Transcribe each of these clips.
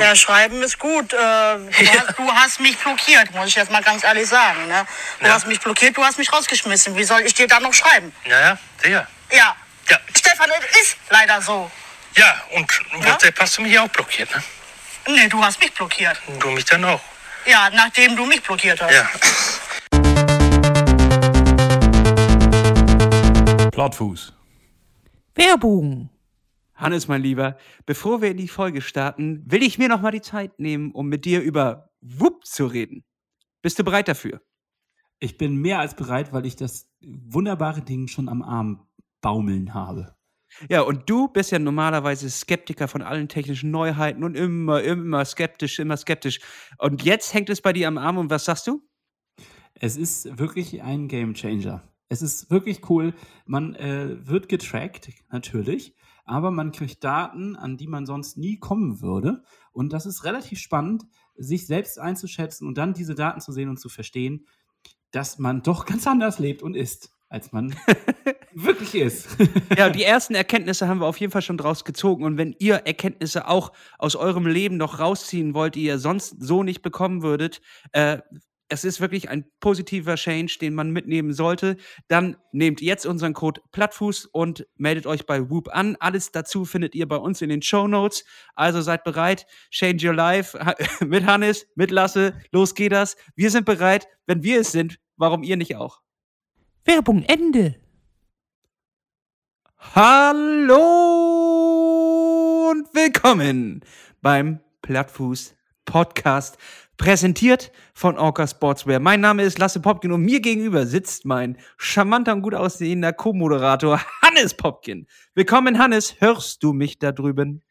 Ja, schreiben ist gut. Äh, du, hast, du, hast, mich blockiert, muss ich jetzt mal ganz ehrlich sagen. Ne? Du ja. hast mich blockiert, du hast mich rausgeschmissen. Wie soll ich dir da noch schreiben? Ja, ja, sicher. Ja. ja. Stefan, es ist leider so. Ja, und WhatsApp ja? hast du mich auch blockiert, ne? Nee, du hast mich blockiert. Und du mich dann auch. Ja, nachdem du mich blockiert hast. Ja. Plattfuß. Werbung. Hannes, mein Lieber, bevor wir in die Folge starten, will ich mir noch mal die Zeit nehmen, um mit dir über Wupp zu reden. Bist du bereit dafür? Ich bin mehr als bereit, weil ich das wunderbare Ding schon am Arm baumeln habe. Ja, und du bist ja normalerweise Skeptiker von allen technischen Neuheiten und immer, immer skeptisch, immer skeptisch. Und jetzt hängt es bei dir am Arm und was sagst du? Es ist wirklich ein Gamechanger. Es ist wirklich cool. Man äh, wird getrackt, natürlich, aber man kriegt Daten, an die man sonst nie kommen würde. Und das ist relativ spannend, sich selbst einzuschätzen und dann diese Daten zu sehen und zu verstehen, dass man doch ganz anders lebt und ist als man wirklich ist. ja, die ersten Erkenntnisse haben wir auf jeden Fall schon draus gezogen. Und wenn ihr Erkenntnisse auch aus eurem Leben noch rausziehen wollt, die ihr sonst so nicht bekommen würdet, äh, es ist wirklich ein positiver Change, den man mitnehmen sollte, dann nehmt jetzt unseren Code Plattfuß und meldet euch bei Whoop an. Alles dazu findet ihr bei uns in den Show Notes. Also seid bereit. Change your life mit Hannes, mit Lasse. Los geht das. Wir sind bereit. Wenn wir es sind, warum ihr nicht auch? Werbung Ende. Hallo und willkommen beim Plattfuß Podcast, präsentiert von Orca Sportswear. Mein Name ist Lasse Popkin und mir gegenüber sitzt mein charmanter und gut aussehender Co-Moderator Hannes Popkin. Willkommen, Hannes. Hörst du mich da drüben?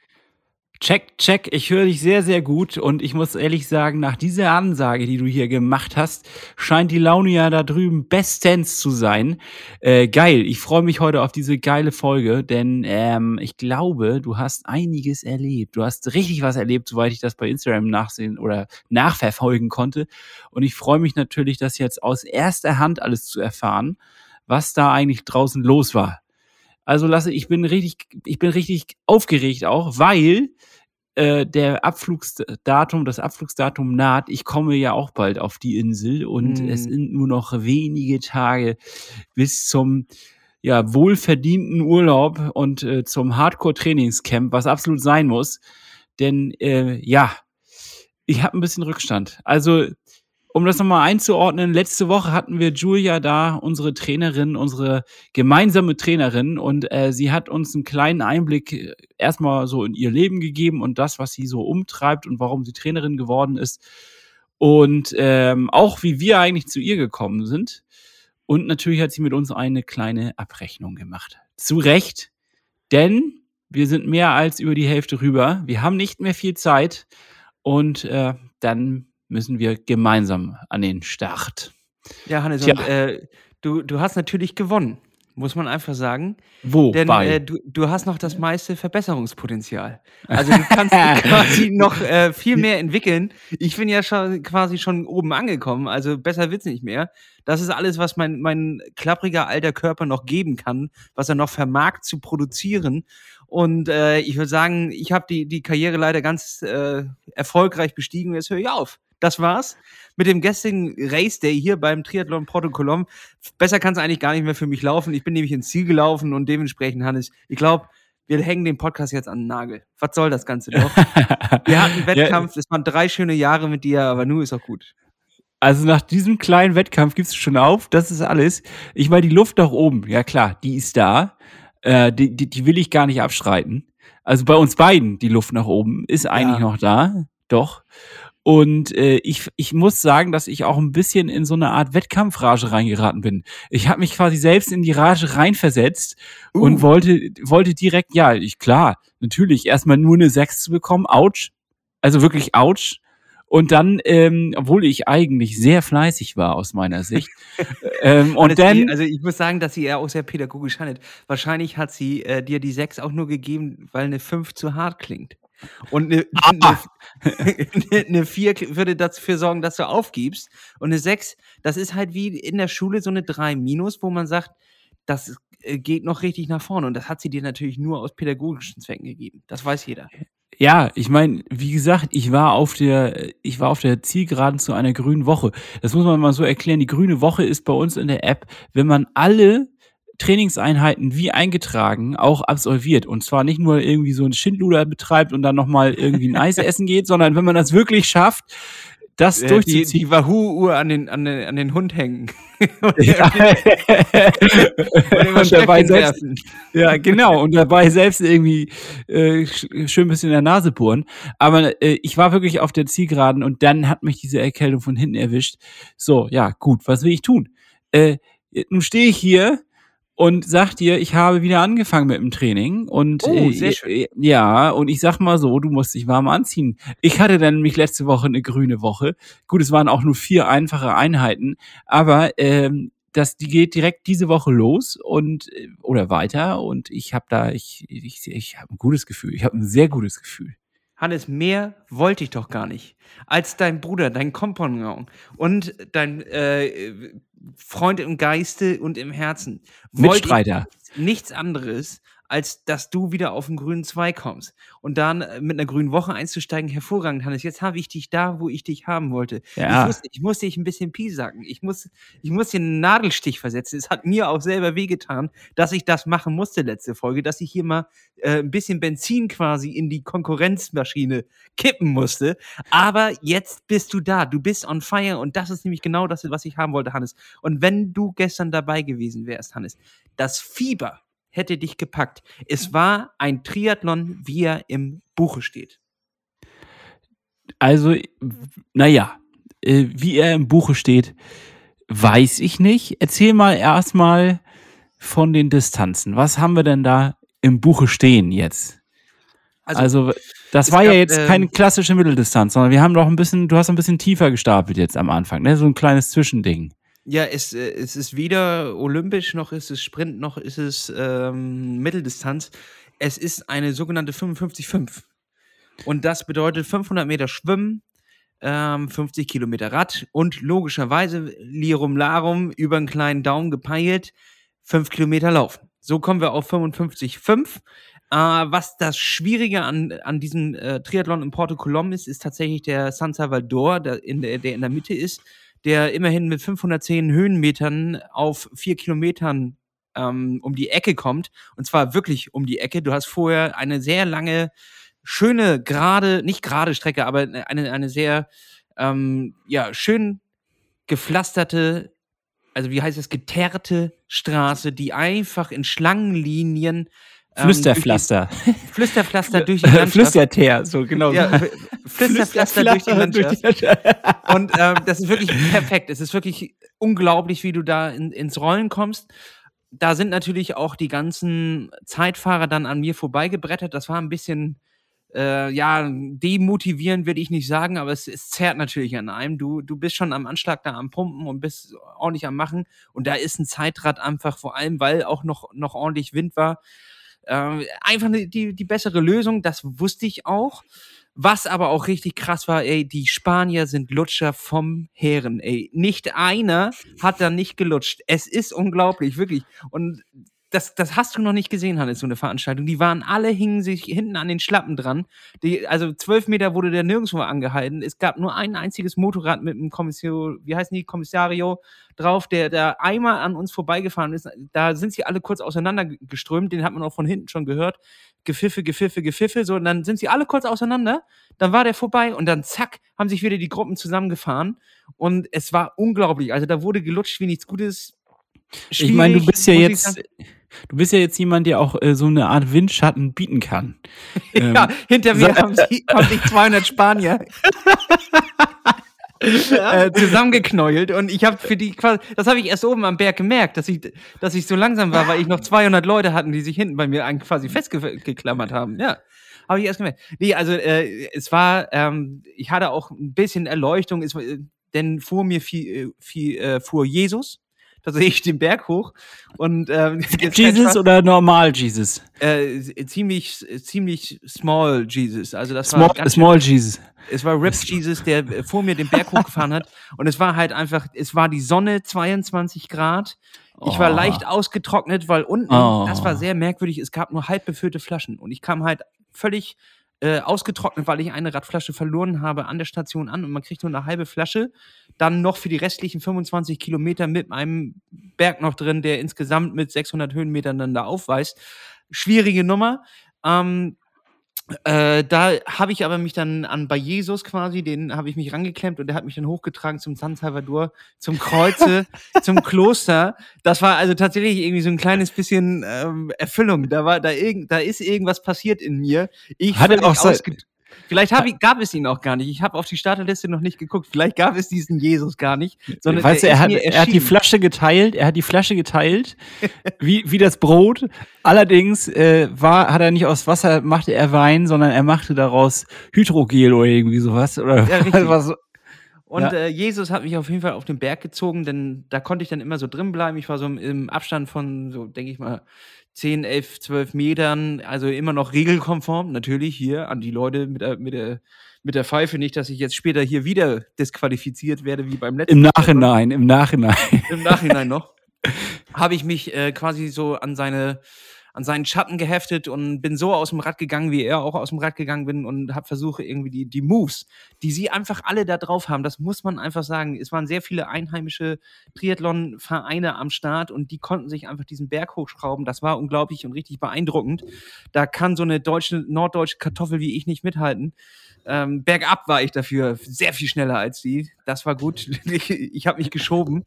Check, check, ich höre dich sehr, sehr gut und ich muss ehrlich sagen, nach dieser Ansage, die du hier gemacht hast, scheint die Laune ja da drüben bestens zu sein. Äh, geil, ich freue mich heute auf diese geile Folge, denn ähm, ich glaube, du hast einiges erlebt. Du hast richtig was erlebt, soweit ich das bei Instagram nachsehen oder nachverfolgen konnte. Und ich freue mich natürlich, das jetzt aus erster Hand alles zu erfahren, was da eigentlich draußen los war. Also Lasse, ich bin richtig, ich bin richtig aufgeregt auch, weil äh, der Abflugsdatum, das Abflugsdatum naht. Ich komme ja auch bald auf die Insel und mm. es sind nur noch wenige Tage bis zum ja, wohlverdienten Urlaub und äh, zum Hardcore-Trainingscamp, was absolut sein muss. Denn äh, ja, ich habe ein bisschen Rückstand. Also um das nochmal einzuordnen, letzte Woche hatten wir Julia da, unsere Trainerin, unsere gemeinsame Trainerin, und äh, sie hat uns einen kleinen Einblick äh, erstmal so in ihr Leben gegeben und das, was sie so umtreibt und warum sie Trainerin geworden ist. Und ähm, auch wie wir eigentlich zu ihr gekommen sind. Und natürlich hat sie mit uns eine kleine Abrechnung gemacht. Zu Recht, denn wir sind mehr als über die Hälfte rüber. Wir haben nicht mehr viel Zeit. Und äh, dann müssen wir gemeinsam an den Start. Ja, Hannes, und, äh, du, du hast natürlich gewonnen, muss man einfach sagen. Wo? Denn äh, du, du hast noch das meiste Verbesserungspotenzial. Also du kannst quasi noch äh, viel mehr entwickeln. Ich bin ja schon quasi schon oben angekommen, also besser wird's nicht mehr. Das ist alles, was mein, mein klappriger alter Körper noch geben kann, was er noch vermag zu produzieren. Und äh, ich würde sagen, ich habe die, die Karriere leider ganz äh, erfolgreich bestiegen. Jetzt höre ich auf das war's mit dem gestrigen Race Day hier beim Triathlon Porto Colom. Besser kann es eigentlich gar nicht mehr für mich laufen. Ich bin nämlich ins Ziel gelaufen und dementsprechend, Hannes, ich glaube, wir hängen den Podcast jetzt an den Nagel. Was soll das Ganze noch? wir hatten einen Wettkampf, es waren drei schöne Jahre mit dir, aber nun ist auch gut. Also nach diesem kleinen Wettkampf gibst du schon auf, das ist alles. Ich meine, die Luft nach oben, ja klar, die ist da. Äh, die, die, die will ich gar nicht abschreiten. Also bei uns beiden, die Luft nach oben, ist eigentlich ja. noch da. Doch. Und äh, ich, ich muss sagen, dass ich auch ein bisschen in so eine Art Wettkampfrage reingeraten bin. Ich habe mich quasi selbst in die Rage reinversetzt uh. und wollte, wollte direkt, ja, ich klar, natürlich, erstmal nur eine 6 zu bekommen, ouch. Also wirklich ouch. Und dann, ähm, obwohl ich eigentlich sehr fleißig war aus meiner Sicht. ähm, und dann. also ich muss sagen, dass sie ja auch sehr pädagogisch handelt. Wahrscheinlich hat sie äh, dir die 6 auch nur gegeben, weil eine 5 zu hart klingt. Und eine, ah. eine, eine 4 würde dafür sorgen, dass du aufgibst. Und eine 6, das ist halt wie in der Schule so eine 3 minus, wo man sagt, das äh, geht noch richtig nach vorne. Und das hat sie dir natürlich nur aus pädagogischen Zwecken gegeben. Das weiß jeder. Ja, ich meine, wie gesagt, ich war auf der, ich war auf der Zielgeraden zu einer grünen Woche. Das muss man mal so erklären. Die grüne Woche ist bei uns in der App, wenn man alle Trainingseinheiten wie eingetragen auch absolviert. Und zwar nicht nur irgendwie so ein Schindluder betreibt und dann nochmal irgendwie ein Eis essen geht, sondern wenn man das wirklich schafft, das Äh, die, durchzuziehen. die Wahoo-Uhr an den, an, den, an den Hund hängen. Ja. immer und dabei selbst, ja, genau. Und dabei selbst irgendwie äh, sch- schön ein bisschen in der Nase bohren. Aber äh, ich war wirklich auf der Zielgeraden und dann hat mich diese Erkältung von hinten erwischt. So, ja, gut, was will ich tun? Äh, nun stehe ich hier und sag dir, ich habe wieder angefangen mit dem Training und Oh, äh, äh, ja, und ich sag mal so, du musst dich warm anziehen. Ich hatte dann nämlich letzte Woche eine grüne Woche. Gut, es waren auch nur vier einfache Einheiten, aber ähm, das, die geht direkt diese Woche los und äh, oder weiter und ich habe da, ich, ich, ich habe ein gutes Gefühl. Ich habe ein sehr gutes Gefühl. Hannes, mehr wollte ich doch gar nicht. Als dein Bruder, dein Kompagnon und dein äh, Freund im Geiste und im Herzen. Mitstreiter. nichts anderes, als dass du wieder auf den grünen Zweig kommst. Und dann äh, mit einer grünen Woche einzusteigen, hervorragend, Hannes. Jetzt habe ich dich da, wo ich dich haben wollte. Ja. Ich, muss, ich muss dich ein bisschen piesacken. Ich muss, ich muss dir einen Nadelstich versetzen. Es hat mir auch selber wehgetan, dass ich das machen musste letzte Folge, dass ich hier mal äh, ein bisschen Benzin quasi in die Konkurrenzmaschine kippen musste. Aber jetzt bist du da. Du bist on fire und das ist nämlich genau das, was ich haben wollte, Hannes. Und wenn du gestern dabei gewesen wärst, Hannes, das Fieber hätte dich gepackt. Es war ein Triathlon, wie er im Buche steht. Also, naja, äh, wie er im Buche steht, weiß ich nicht. Erzähl mal erstmal von den Distanzen. Was haben wir denn da im Buche stehen jetzt? Also, das es war ja gab, jetzt ähm, keine klassische Mitteldistanz, sondern wir haben doch ein bisschen, du hast ein bisschen tiefer gestapelt jetzt am Anfang, ne? So ein kleines Zwischending. Ja, es, äh, es ist weder olympisch, noch ist es Sprint, noch ist es ähm, Mitteldistanz. Es ist eine sogenannte 55-5. Und das bedeutet 500 Meter Schwimmen, ähm, 50 Kilometer Rad und logischerweise Lirum Larum über einen kleinen Daumen gepeilt, 5 Kilometer Laufen. So kommen wir auf 55,5. Äh, was das Schwierige an, an diesem äh, Triathlon in Porto Colom ist, ist tatsächlich der San Salvador, der in der, der in der Mitte ist, der immerhin mit 510 Höhenmetern auf 4 Kilometern ähm, um die Ecke kommt. Und zwar wirklich um die Ecke. Du hast vorher eine sehr lange, schöne, gerade, nicht gerade Strecke, aber eine, eine sehr, ähm, ja, schön gepflasterte, also wie heißt das, geteerte Straße, die einfach in Schlangenlinien ähm, Flüsterpflaster. die- Flüsterpflaster durch die Landschaft. Flüsterteer, so genau. Ja, Flüsterpflaster durch die Landschaft. Landschaft. Und ähm, das ist wirklich perfekt. Es ist wirklich unglaublich, wie du da in, ins Rollen kommst. Da sind natürlich auch die ganzen Zeitfahrer dann an mir vorbeigebrettert. Das war ein bisschen, äh, ja, demotivierend würde ich nicht sagen, aber es, es zerrt natürlich an einem. Du, du bist schon am Anschlag da am Pumpen und bist ordentlich am Machen. Und da ist ein Zeitrad einfach, vor allem, weil auch noch, noch ordentlich Wind war, äh, einfach die, die bessere Lösung. Das wusste ich auch. Was aber auch richtig krass war, ey, die Spanier sind Lutscher vom Heeren, ey. Nicht einer hat da nicht gelutscht. Es ist unglaublich, wirklich. Und das, das hast du noch nicht gesehen, Hannes, so eine Veranstaltung. Die waren alle, hingen sich hinten an den Schlappen dran. Die, also zwölf Meter wurde der nirgendwo angehalten. Es gab nur ein einziges Motorrad mit einem Kommissio, wie heißen die, Kommissario drauf, der da einmal an uns vorbeigefahren ist. Da sind sie alle kurz auseinandergeströmt. Den hat man auch von hinten schon gehört. Gefiffe, Gefiffe, Gefiffe. So, und dann sind sie alle kurz auseinander. Dann war der vorbei und dann zack, haben sich wieder die Gruppen zusammengefahren. Und es war unglaublich. Also da wurde gelutscht wie nichts Gutes. Ich meine, du Schwierig, bist ja jetzt, sagen. Du bist ja jetzt jemand, der auch äh, so eine Art Windschatten bieten kann. Ähm, Ja, hinter mir so- haben, sie, haben sich 200 Spanier äh, zusammengeknäult und ich habe für die quasi, das habe ich erst oben am Berg gemerkt, dass ich, dass ich so langsam war, weil ich noch 200 Leute hatten, die sich hinten bei mir quasi festgeklammert haben. Ja, habe ich erst gemerkt. Nee, also äh, es war, ähm, ich hatte auch ein bisschen Erleuchtung, es, äh, denn vor mir viel, viel, äh, fuhr Jesus. Da sehe ich den Berg hoch und ähm, Jesus oder normal Jesus? äh, ziemlich, ziemlich small Jesus. Also das Small, war schön- small Jesus. es war Rip Jesus, der vor mir den Berg hochgefahren hat. Und es war halt einfach, es war die Sonne, 22 Grad. Ich war Oh. leicht ausgetrocknet, weil unten, Oh. das war sehr merkwürdig, es gab nur halb befüllte Flaschen. Und ich kam halt völlig äh, ausgetrocknet, weil ich eine Radflasche verloren habe an der Station an und man kriegt nur eine halbe Flasche. Dann noch für die restlichen 25 Kilometer mit einem Berg noch drin, der insgesamt mit 600 Höhenmetern dann da aufweist. Schwierige Nummer. Ähm, äh, da habe ich aber mich dann an bei Jesus quasi, den habe ich mich rangeklemmt und der hat mich dann hochgetragen zum San Salvador, zum Kreuze, zum Kloster. Das war also tatsächlich irgendwie so ein kleines bisschen ähm, Erfüllung. Da war da irgend, da ist irgendwas passiert in mir. Ich Hat er auch so- ausge- Vielleicht hab ich, gab es ihn auch gar nicht. Ich habe auf die Starterliste noch nicht geguckt. Vielleicht gab es diesen Jesus gar nicht. Sondern weißt du, er hat, er hat die. Flasche geteilt, er hat die Flasche geteilt, wie, wie das Brot. Allerdings äh, war, hat er nicht aus Wasser, machte er Wein, sondern er machte daraus Hydrogel oder irgendwie sowas. Oder Ja, was. Und Ja. äh, Jesus hat mich auf jeden Fall auf den Berg gezogen, denn da konnte ich dann immer so drin bleiben. Ich war so im, im Abstand von, so denke ich mal, 10, 11, 12 Metern, also immer noch regelkonform, natürlich hier an die Leute mit der, mit der, mit der Pfeife. Nicht, dass ich jetzt später hier wieder disqualifiziert werde, wie beim letzten Im Mal. Nachhinein, im Nachhinein. Im Nachhinein noch. Habe ich mich äh, quasi so an seine an seinen Schatten geheftet und bin so aus dem Rad gegangen, wie er auch aus dem Rad gegangen bin und habe versucht irgendwie die die Moves, die sie einfach alle da drauf haben, das muss man einfach sagen. Es waren sehr viele einheimische Triathlon-Vereine am Start und die konnten sich einfach diesen Berg hochschrauben. Das war unglaublich und richtig beeindruckend. Da kann so eine deutsche norddeutsche Kartoffel wie ich nicht mithalten. Ähm, bergab war ich dafür sehr viel schneller als sie. Das war gut. ich ich habe mich geschoben.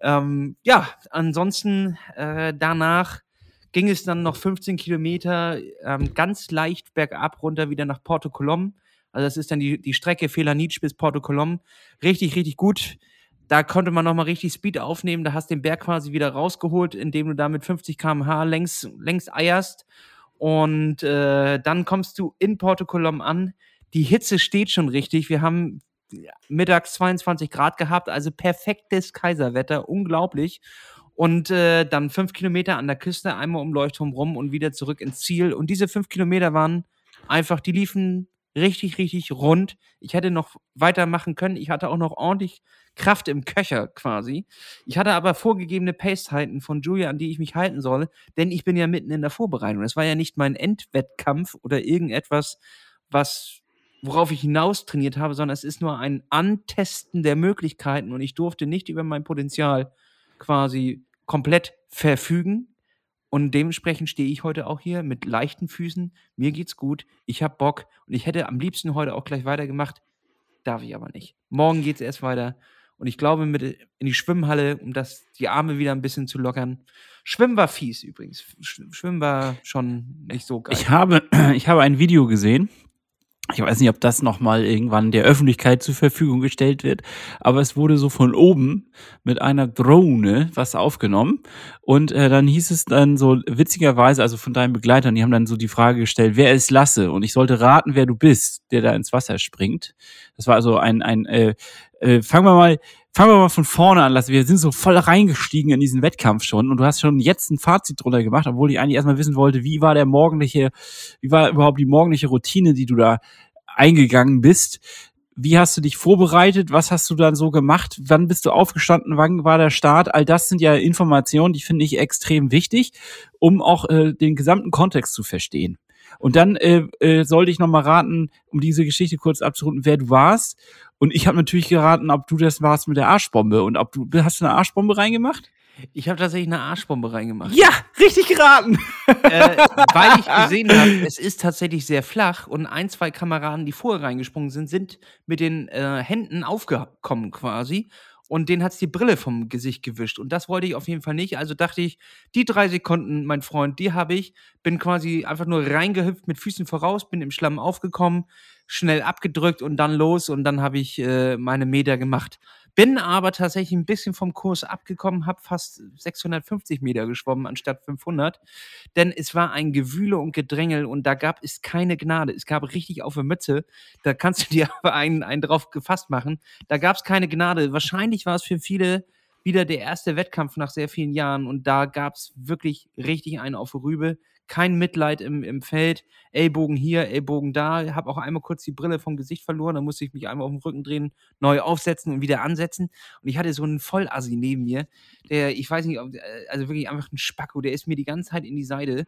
Ähm, ja, ansonsten äh, danach ging es dann noch 15 Kilometer ähm, ganz leicht bergab runter wieder nach Porto Colom. Also das ist dann die, die Strecke Felanitsch bis Porto Colom. Richtig, richtig gut. Da konnte man nochmal richtig Speed aufnehmen. Da hast du den Berg quasi wieder rausgeholt, indem du da mit 50 km/h längs, längs eierst. Und äh, dann kommst du in Porto Colom an. Die Hitze steht schon richtig. Wir haben mittags 22 Grad gehabt, also perfektes Kaiserwetter, unglaublich. Und äh, dann fünf Kilometer an der Küste, einmal um Leuchtturm rum und wieder zurück ins Ziel. Und diese fünf Kilometer waren einfach, die liefen richtig, richtig rund. Ich hätte noch weitermachen können. Ich hatte auch noch ordentlich Kraft im Köcher quasi. Ich hatte aber vorgegebene Pacezeiten von Julia, an die ich mich halten soll, denn ich bin ja mitten in der Vorbereitung. Das war ja nicht mein Endwettkampf oder irgendetwas, was worauf ich hinaus trainiert habe, sondern es ist nur ein Antesten der Möglichkeiten und ich durfte nicht über mein Potenzial quasi komplett verfügen. Und dementsprechend stehe ich heute auch hier mit leichten Füßen. Mir geht's gut. Ich habe Bock und ich hätte am liebsten heute auch gleich weitergemacht. Darf ich aber nicht. Morgen geht's erst weiter. Und ich glaube, mit in die Schwimmhalle, um das, die Arme wieder ein bisschen zu lockern. Schwimmen war fies übrigens. Sch- Schwimmen war schon nicht so geil. Ich habe, ich habe ein Video gesehen. Ich weiß nicht, ob das nochmal irgendwann der Öffentlichkeit zur Verfügung gestellt wird, aber es wurde so von oben mit einer Drohne was aufgenommen und äh, dann hieß es dann so witzigerweise, also von deinen Begleitern, die haben dann so die Frage gestellt, wer ist Lasse? Und ich sollte raten, wer du bist, der da ins Wasser springt. Das war also ein, ein äh, äh, fangen wir mal, fangen wir mal von vorne an, Lasse. Wir sind so voll reingestiegen in diesen Wettkampf schon und du hast schon jetzt ein Fazit drunter gemacht, obwohl ich eigentlich erstmal wissen wollte, wie war der morgendliche, wie war überhaupt die morgendliche Routine, die du da eingegangen bist. Wie hast du dich vorbereitet? Was hast du dann so gemacht? Wann bist du aufgestanden? Wann war der Start? All das sind ja Informationen, die finde ich extrem wichtig, um auch äh, den gesamten Kontext zu verstehen. Und dann äh, äh, sollte ich noch mal raten, um diese Geschichte kurz abzurunden, wer du warst. Und ich habe natürlich geraten, ob du das warst mit der Arschbombe. Und ob du hast du eine Arschbombe reingemacht? Ich habe tatsächlich eine Arschbombe reingemacht. Ja, richtig geraten. äh, weil ich gesehen habe, es ist tatsächlich sehr flach und ein, zwei Kameraden, die vorher reingesprungen sind, sind mit den äh, Händen aufgekommen quasi. Und denen hat's die Brille vom Gesicht gewischt. Und das wollte ich auf jeden Fall nicht. Also dachte ich, die drei Sekunden, mein Freund, die habe ich. Bin quasi einfach nur reingehüpft mit Füßen voraus, bin im Schlamm aufgekommen, schnell abgedrückt und dann los. Und dann habe ich äh, meine Meter gemacht. Bin aber tatsächlich ein bisschen vom Kurs abgekommen, habe fast 650 Meter geschwommen anstatt 500 denn es war ein Gewühle und Gedrängel und da gab es keine Gnade. Es gab richtig auf der Mütze, da kannst du dir aber einen, einen drauf gefasst machen. Da gab es keine Gnade. Wahrscheinlich war es für viele wieder der erste Wettkampf nach sehr vielen Jahren und da gab es wirklich richtig einen auf Rübe. Kein Mitleid im, im Feld. Ellbogen hier, Ellbogen da. Habe auch einmal kurz die Brille vom Gesicht verloren. Da musste ich mich einmal auf den Rücken drehen, neu aufsetzen und wieder ansetzen. Und ich hatte so einen Vollassi neben mir, der, ich weiß nicht, äh, also wirklich einfach ein Spacko, der ist mir die ganze Zeit in die Seite.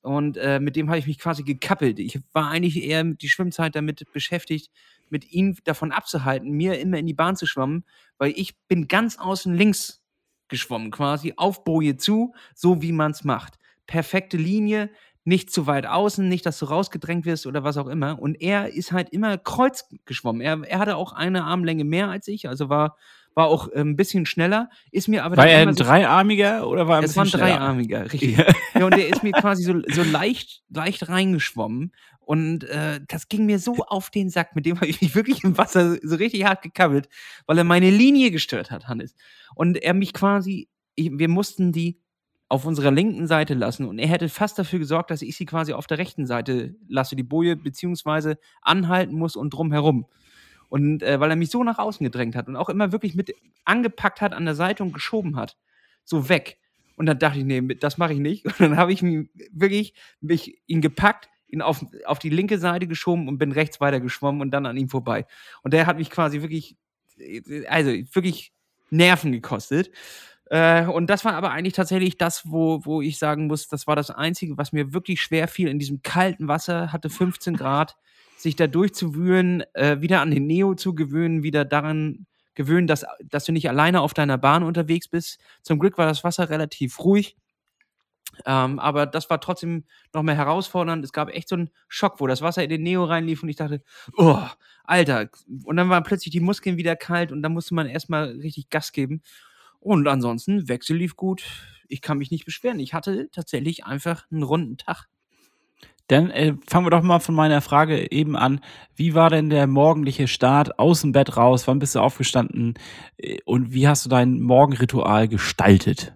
Und äh, mit dem habe ich mich quasi gekappelt. Ich war eigentlich eher die Schwimmzeit damit beschäftigt, mit ihm davon abzuhalten, mir immer in die Bahn zu schwammen, weil ich bin ganz außen links geschwommen, quasi auf Boje zu, so wie man es macht. Perfekte Linie, nicht zu weit außen, nicht, dass du rausgedrängt wirst oder was auch immer. Und er ist halt immer kreuz geschwommen. Er, er hatte auch eine Armlänge mehr als ich, also war war auch äh, ein bisschen schneller, ist mir aber War er ein so- Dreiarmiger oder war er ein es war ein bisschen schneller? Dreiarmiger, richtig. Ja. Ja, und der ist mir quasi so, so leicht, leicht reingeschwommen. Und äh, das ging mir so auf den Sack. Mit dem habe ich mich wirklich im Wasser so richtig hart gekabbelt, weil er meine Linie gestört hat, Hannes. Und er mich quasi, ich, wir mussten die auf unserer linken Seite lassen und er hätte fast dafür gesorgt, dass ich sie quasi auf der rechten Seite lasse, die Boje, beziehungsweise anhalten muss und drumherum. Und äh, weil er mich so nach außen gedrängt hat und auch immer wirklich mit angepackt hat an der Seite und geschoben hat. So weg. Und dann dachte ich, nee, das mache ich nicht. Und dann habe ich mich wirklich mich ihn gepackt, ihn auf, auf die linke Seite geschoben und bin rechts weiter geschwommen und dann an ihm vorbei. Und der hat mich quasi wirklich, also wirklich Nerven gekostet. Äh, und das war aber eigentlich tatsächlich das, wo, wo ich sagen muss, das war das Einzige, was mir wirklich schwer fiel in diesem kalten Wasser, hatte 15 Grad, sich da durchzuwühlen, äh, wieder an den Neo zu gewöhnen, wieder daran gewöhnen, dass, dass du nicht alleine auf deiner Bahn unterwegs bist. Zum Glück war das Wasser relativ ruhig. Ähm, aber das war trotzdem noch mehr herausfordernd. Es gab echt so einen Schock, wo das Wasser in den Neo reinlief und ich dachte, oh, Alter. Und dann waren plötzlich die Muskeln wieder kalt und dann musste man erstmal richtig Gas geben. Und ansonsten, Wechsel lief gut. Ich kann mich nicht beschweren. Ich hatte tatsächlich einfach einen runden Tag. Dann äh, fangen wir doch mal von meiner Frage eben an. Wie war denn der morgendliche Start aus dem Bett raus? Wann bist du aufgestanden? Äh, Und wie hast du dein Morgenritual gestaltet?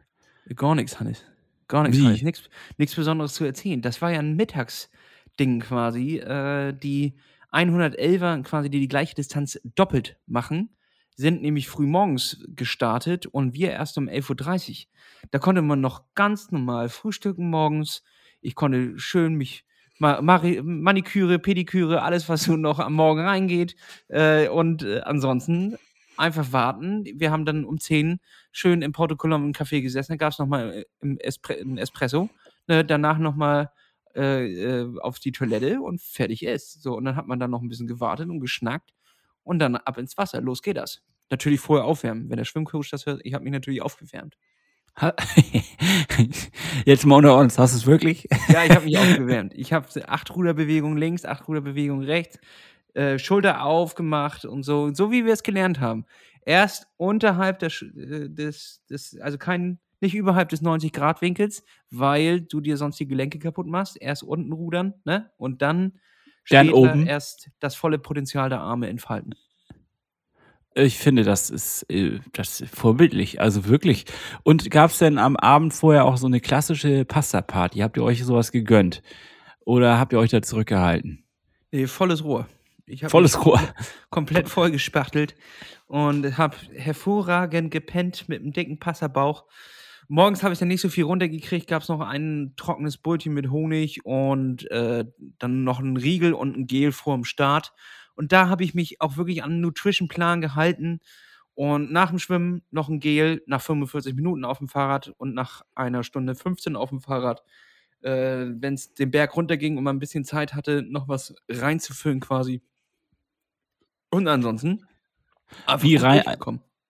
Gar nichts, Hannes. Gar nichts? Hannes. Nichts, nichts Besonderes zu erzählen. Das war ja ein Mittagsding quasi. Äh, die 111er quasi, die die gleiche Distanz doppelt machen, sind nämlich früh morgens gestartet und wir erst um 11.30 Uhr. Da konnte man noch ganz normal frühstücken morgens. Ich konnte schön mich Maniküre, Pediküre, alles, was so noch am Morgen reingeht. Äh, und äh, ansonsten einfach warten. Wir haben dann um 10 schön im Porto Colombo im Café gesessen. Da gab es nochmal im Espre einen Espresso. Ne, danach nochmal äh, äh, auf die Toilette und fertig ist. So, und dann hat man dann noch ein bisschen gewartet und geschnackt und dann ab ins Wasser. Los geht das. Natürlich vorher aufwärmen. Wenn der Schwimmcoach das hört, ich habe mich natürlich aufgewärmt. Jetzt mal unter uns, hast du es wirklich? Ja, ich habe mich aufgewärmt. Ich habe acht Ruderbewegungen links, acht Ruderbewegungen rechts, äh, Schulter aufgemacht und so, so wie wir es gelernt haben. Erst unterhalb der, Sch- äh, des, des, also kein, nicht überhalb des 90-Grad-Winkels, weil du dir sonst die Gelenke kaputt machst. Erst unten rudern, ne? Und Dann später oben. erst das volle Potenzial der Arme entfalten. Ich finde, das ist, äh, das ist vorbildlich, also wirklich. Und gab es denn am Abend vorher auch so eine klassische Pasta-Party? Habt ihr euch sowas gegönnt? Oder habt ihr euch da zurückgehalten? Nee, volles Rohr. Volles Rohr. komplett vollgespachtelt und habe hervorragend gepennt mit einem dicken Passerbauch. Morgens habe ich dann nicht so viel runtergekriegt, gab es noch ein trockenes Brötchen mit Honig und äh, dann noch einen Riegel und ein Gel vor dem Start. Und da habe ich mich auch wirklich an den Nutrition-Plan gehalten. Und nach dem Schwimmen noch ein Gel, nach 45 Minuten auf dem Fahrrad und nach einer Stunde 15 auf dem Fahrrad. Äh, Wenn es den Berg runterging und man ein bisschen Zeit hatte, noch was reinzufüllen quasi. Und ansonsten Wie rein-.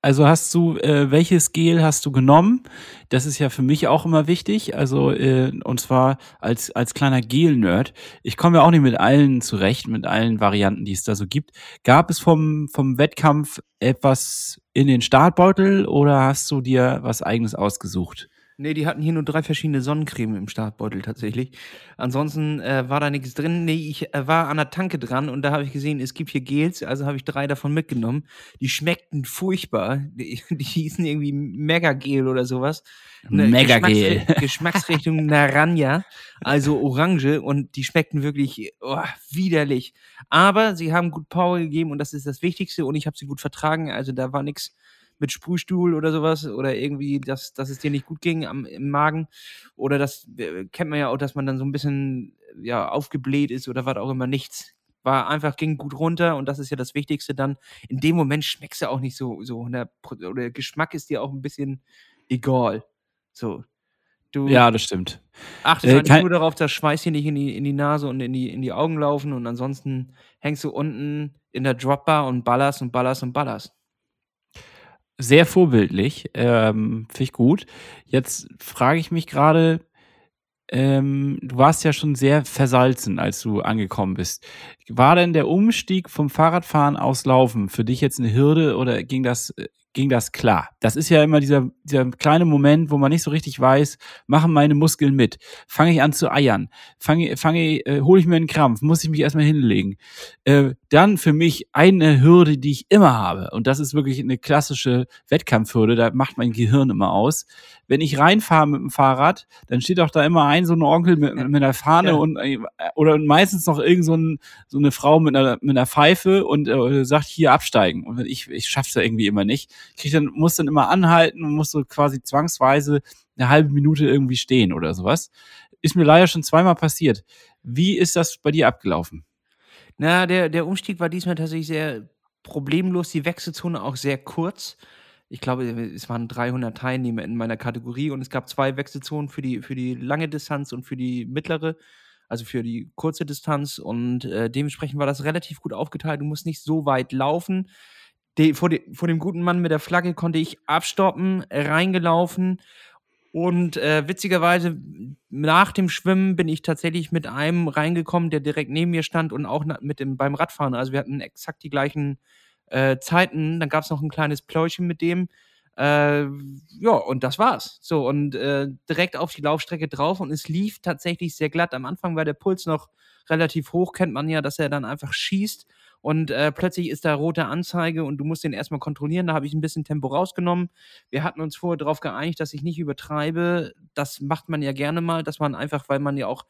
Also hast du, äh, welches Gel hast du genommen? Das ist ja für mich auch immer wichtig. Also, äh, und zwar als, als kleiner Gel-Nerd. Ich komme ja auch nicht mit allen zurecht, mit allen Varianten, die es da so gibt. Gab es vom, vom Wettkampf etwas in den Startbeutel oder hast du dir was eigenes ausgesucht? Nee, die hatten hier nur drei verschiedene Sonnencreme im Startbeutel tatsächlich. Ansonsten äh, war da nichts drin. Nee, ich äh, war an der Tanke dran und da habe ich gesehen, es gibt hier Gels, also habe ich drei davon mitgenommen. Die schmeckten furchtbar. Die, die hießen irgendwie Mega-Gel oder sowas. Ne, Mega-Gel. Geschmacksri- Geschmacksrichtung Naranja, also Orange und die schmeckten wirklich oh, widerlich. Aber sie haben gut Power gegeben und das ist das Wichtigste und ich habe sie gut vertragen. Also da war nichts mit Sprühstuhl oder sowas oder irgendwie, dass, dass es dir nicht gut ging am, im Magen oder das äh, kennt man ja auch, dass man dann so ein bisschen ja, aufgebläht ist oder was auch immer, nichts. War einfach, ging gut runter und das ist ja das Wichtigste dann. In dem Moment schmeckst du auch nicht so, so 100 Pro- oder Geschmack ist dir auch ein bisschen egal. So. Du Ja, das stimmt. achtest Äh, kein- nur darauf, dass Schweiß hier nicht in die, in die Nase und in die, in die Augen laufen und ansonsten hängst du unten in der Dropbar und ballerst und ballerst und ballerst. Sehr vorbildlich. Ähm, Finde ich gut. Jetzt frage ich mich gerade, ähm, du warst ja schon sehr versalzen, als du angekommen bist. War denn der Umstieg vom Fahrradfahren aus Laufen für dich jetzt eine Hürde oder ging das, äh, ging das klar? Das ist ja immer dieser, dieser kleine Moment, wo man nicht so richtig weiß, machen meine Muskeln mit? Fange ich an zu eiern? Fange, fange, äh, hole ich mir einen Krampf? Muss ich mich erstmal hinlegen? Äh, dann für mich eine Hürde, die ich immer habe. Und das ist wirklich eine klassische Wettkampfhürde. Da macht mein Gehirn immer aus. Wenn ich reinfahre mit dem Fahrrad, dann steht auch da immer ein so ein Onkel mit, mit einer Fahne Ja. und äh, oder meistens noch irgend so, ein, so eine Frau mit einer, mit einer Pfeife und äh, sagt hier absteigen. Und ich, ich schaff's ja irgendwie immer nicht. Krieg dann, muss dann immer anhalten und muss so quasi zwangsweise eine halbe Minute irgendwie stehen oder sowas. Ist mir leider schon zweimal passiert. Wie ist das bei dir abgelaufen? Na, der, der Umstieg war diesmal tatsächlich sehr problemlos, die Wechselzone auch sehr kurz. Ich glaube, es waren 300 Teilnehmer in meiner Kategorie und es gab zwei Wechselzonen für die, für die lange Distanz und für die mittlere, also für die kurze Distanz und äh, dementsprechend war das relativ gut aufgeteilt. Du musst nicht so weit laufen. De, vor, de, vor dem guten Mann mit der Flagge konnte ich abstoppen, reingelaufen und äh, witzigerweise, nach dem Schwimmen bin ich tatsächlich mit einem reingekommen, der direkt neben mir stand und auch mit dem, beim Radfahren. Also wir hatten exakt die gleichen äh, Zeiten. Dann gab es noch ein kleines Pläuschen mit dem. Äh, ja, und das war's. So, und äh, direkt auf die Laufstrecke drauf und es lief tatsächlich sehr glatt. Am Anfang war der Puls noch relativ hoch, kennt man ja, dass er dann einfach schießt und äh, plötzlich ist da rote Anzeige und du musst den erstmal kontrollieren. Da habe ich ein bisschen Tempo rausgenommen. Wir hatten uns vorher darauf geeinigt, dass ich nicht übertreibe. Das macht man ja gerne mal, dass man einfach, weil man ja auch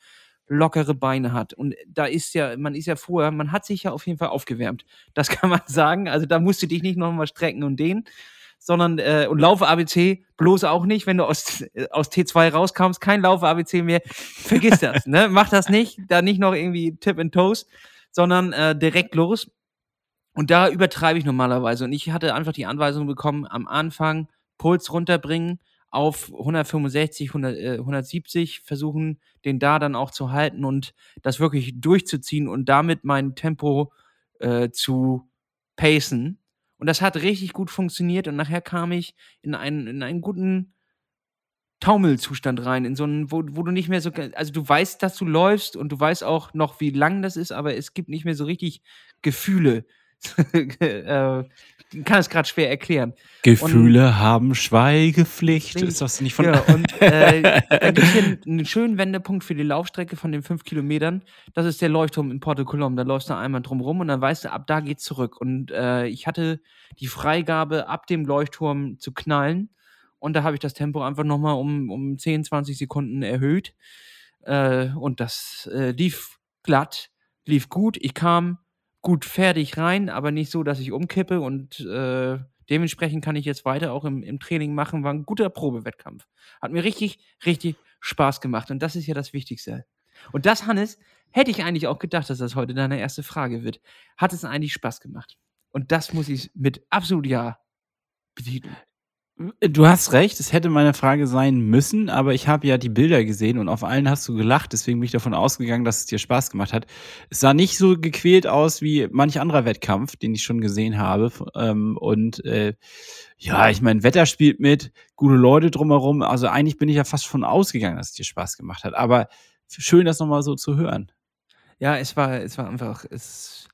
lockere Beine hat. Und da ist ja, man ist ja vorher, man hat sich ja auf jeden Fall aufgewärmt. Das kann man sagen. Also da musst du dich nicht nochmal strecken und dehnen, sondern, äh, und Laufe ABC bloß auch nicht, wenn du aus, äh, aus T2 rauskommst, kein Laufe ABC mehr. Vergiss das, ne? Mach das nicht, da nicht noch irgendwie Tip and Toast, sondern äh, direkt los. Und da übertreibe ich normalerweise. Und ich hatte einfach die Anweisung bekommen, am Anfang Puls runterbringen auf 165, 100, äh, 170, versuchen, den da dann auch zu halten und das wirklich durchzuziehen und damit mein Tempo äh, zu pacen. Und das hat richtig gut funktioniert und nachher kam ich in einen, in einen guten Taumelzustand rein, in so einen, wo, wo du nicht mehr so, also du weißt, dass du läufst und du weißt auch noch, wie lang das ist, aber es gibt nicht mehr so richtig Gefühle. äh, ich kann es gerade schwer erklären. Gefühle haben Schweigepflicht. Pflicht. Ist das nicht von. Ja, und äh, dann gibt hier einen schönen Wendepunkt für die Laufstrecke von den fünf Kilometern. Das ist der Leuchtturm in Porto Colom. Da läufst du einmal drum rum und dann weißt du, ab da geht's zurück. Und äh, ich hatte die Freigabe, ab dem Leuchtturm zu knallen. Und da habe ich das Tempo einfach nochmal um, um 10, 20 Sekunden erhöht. Äh, und das äh, lief glatt, lief gut. Ich kam gut fertig rein, aber nicht so, dass ich umkippe. Und äh, dementsprechend kann ich jetzt weiter auch im, im Training machen. War ein guter Probewettkampf. Hat mir richtig, richtig Spaß gemacht. Und das ist ja das Wichtigste. Und das, Hannes, hätte ich eigentlich auch gedacht, dass das heute deine erste Frage wird. Hat es eigentlich Spaß gemacht? Und das muss ich mit absolut Ja betiteln. Du hast recht, es hätte meine Frage sein müssen, aber ich habe ja die Bilder gesehen und auf allen hast du gelacht, deswegen bin ich davon ausgegangen, dass es dir Spaß gemacht hat. Es sah nicht so gequält aus wie manch anderer Wettkampf, den ich schon gesehen habe. Ähm, und äh, ja, ich meine, Wetter spielt mit, gute Leute drumherum. Also eigentlich bin ich ja fast von ausgegangen, dass es dir Spaß gemacht hat. Aber schön, das nochmal so zu hören. Ja, es war, es war einfach, es,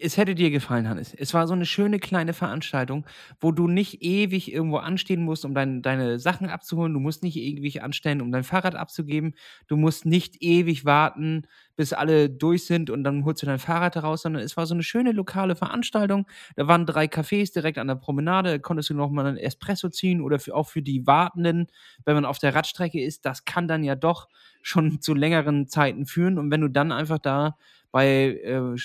es hätte dir gefallen, Hannes. Es war so eine schöne kleine Veranstaltung, wo du nicht ewig irgendwo anstehen musst, um dein, deine Sachen abzuholen. Du musst nicht ewig anstellen, um dein Fahrrad abzugeben. Du musst nicht ewig warten, bis alle durch sind und dann holst du dein Fahrrad heraus, sondern es war so eine schöne lokale Veranstaltung. Da waren drei Cafés direkt an der Promenade. Da konntest du noch mal einen Espresso ziehen oder für, auch für die Wartenden, wenn man auf der Radstrecke ist. Das kann dann ja doch schon zu längeren Zeiten führen. Und wenn du dann einfach da bei äh,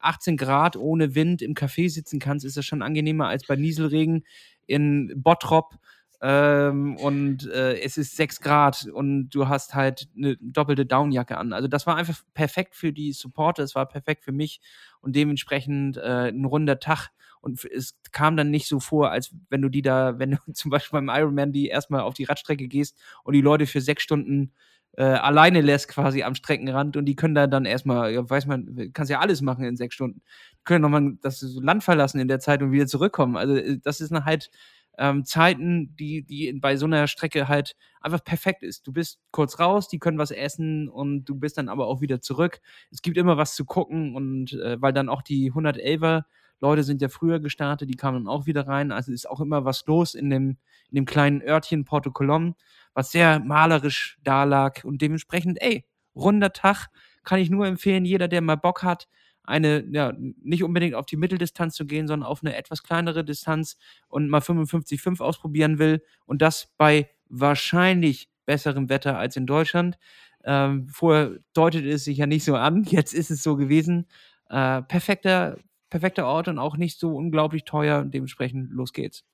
18 Grad ohne Wind im Café sitzen kannst, ist das schon angenehmer als bei Nieselregen in Bottrop Ähm, und äh, es ist 6 Grad und du hast halt eine doppelte Downjacke an. Also das war einfach perfekt für die Supporter, es war perfekt für mich und dementsprechend äh, ein runder Tag. Und es kam dann nicht so vor, als wenn du die da, wenn du zum Beispiel beim Ironman die erstmal auf die Radstrecke gehst und die Leute für sechs Stunden äh, alleine lässt quasi am Streckenrand und die können da dann erstmal, ja, weiß man, kannst ja alles machen in sechs Stunden. Die können nochmal das Land verlassen in der Zeit und wieder zurückkommen. Also äh, das ist halt ähm, Zeiten, die, die bei so einer Strecke halt einfach perfekt ist. Du bist kurz raus, die können was essen und du bist dann aber auch wieder zurück. Es gibt immer was zu gucken und äh, weil dann auch die 111er Leute sind ja früher gestartet, die kamen dann auch wieder rein. Also ist auch immer was los in dem, in dem kleinen Örtchen Porto Colom was sehr malerisch da lag und dementsprechend, ey, runder Tag, kann ich nur empfehlen, jeder, der mal Bock hat, eine, ja, nicht unbedingt auf die Mitteldistanz zu gehen, sondern auf eine etwas kleinere Distanz und mal 55,5 ausprobieren will und das bei wahrscheinlich besserem Wetter als in Deutschland. Ähm, vorher deutete es sich ja nicht so an, jetzt ist es so gewesen. Äh, perfekter, perfekter Ort und auch nicht so unglaublich teuer und dementsprechend los geht's.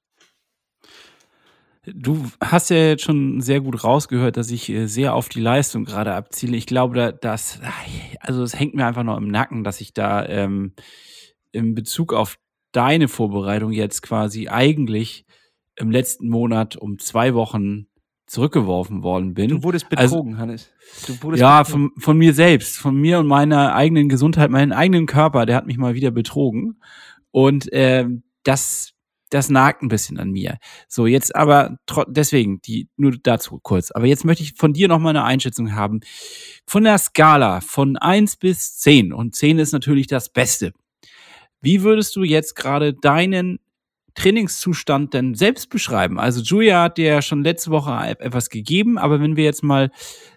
Du hast ja jetzt schon sehr gut rausgehört, dass ich äh, sehr auf die Leistung gerade abziele. Ich glaube, da, das, also es hängt mir einfach noch im Nacken, dass ich da ähm, in Bezug auf deine Vorbereitung jetzt quasi eigentlich im letzten Monat um zwei Wochen zurückgeworfen worden bin. Du wurdest also betrogen, also, Hannes. Wurdest ja, betrogen. Von, von mir selbst, von mir und meiner eigenen Gesundheit, meinen eigenen Körper, der hat mich mal wieder betrogen. Und äh, das das nagt ein bisschen an mir. So, jetzt aber deswegen, die, nur dazu kurz. Aber jetzt möchte ich von dir noch mal eine Einschätzung haben. Von der Skala von eins bis zehn und zehn ist natürlich das Beste. Wie würdest du jetzt gerade deinen Trainingszustand denn selbst beschreiben? Also Julia hat dir ja schon letzte Woche etwas gegeben, aber wenn wir jetzt mal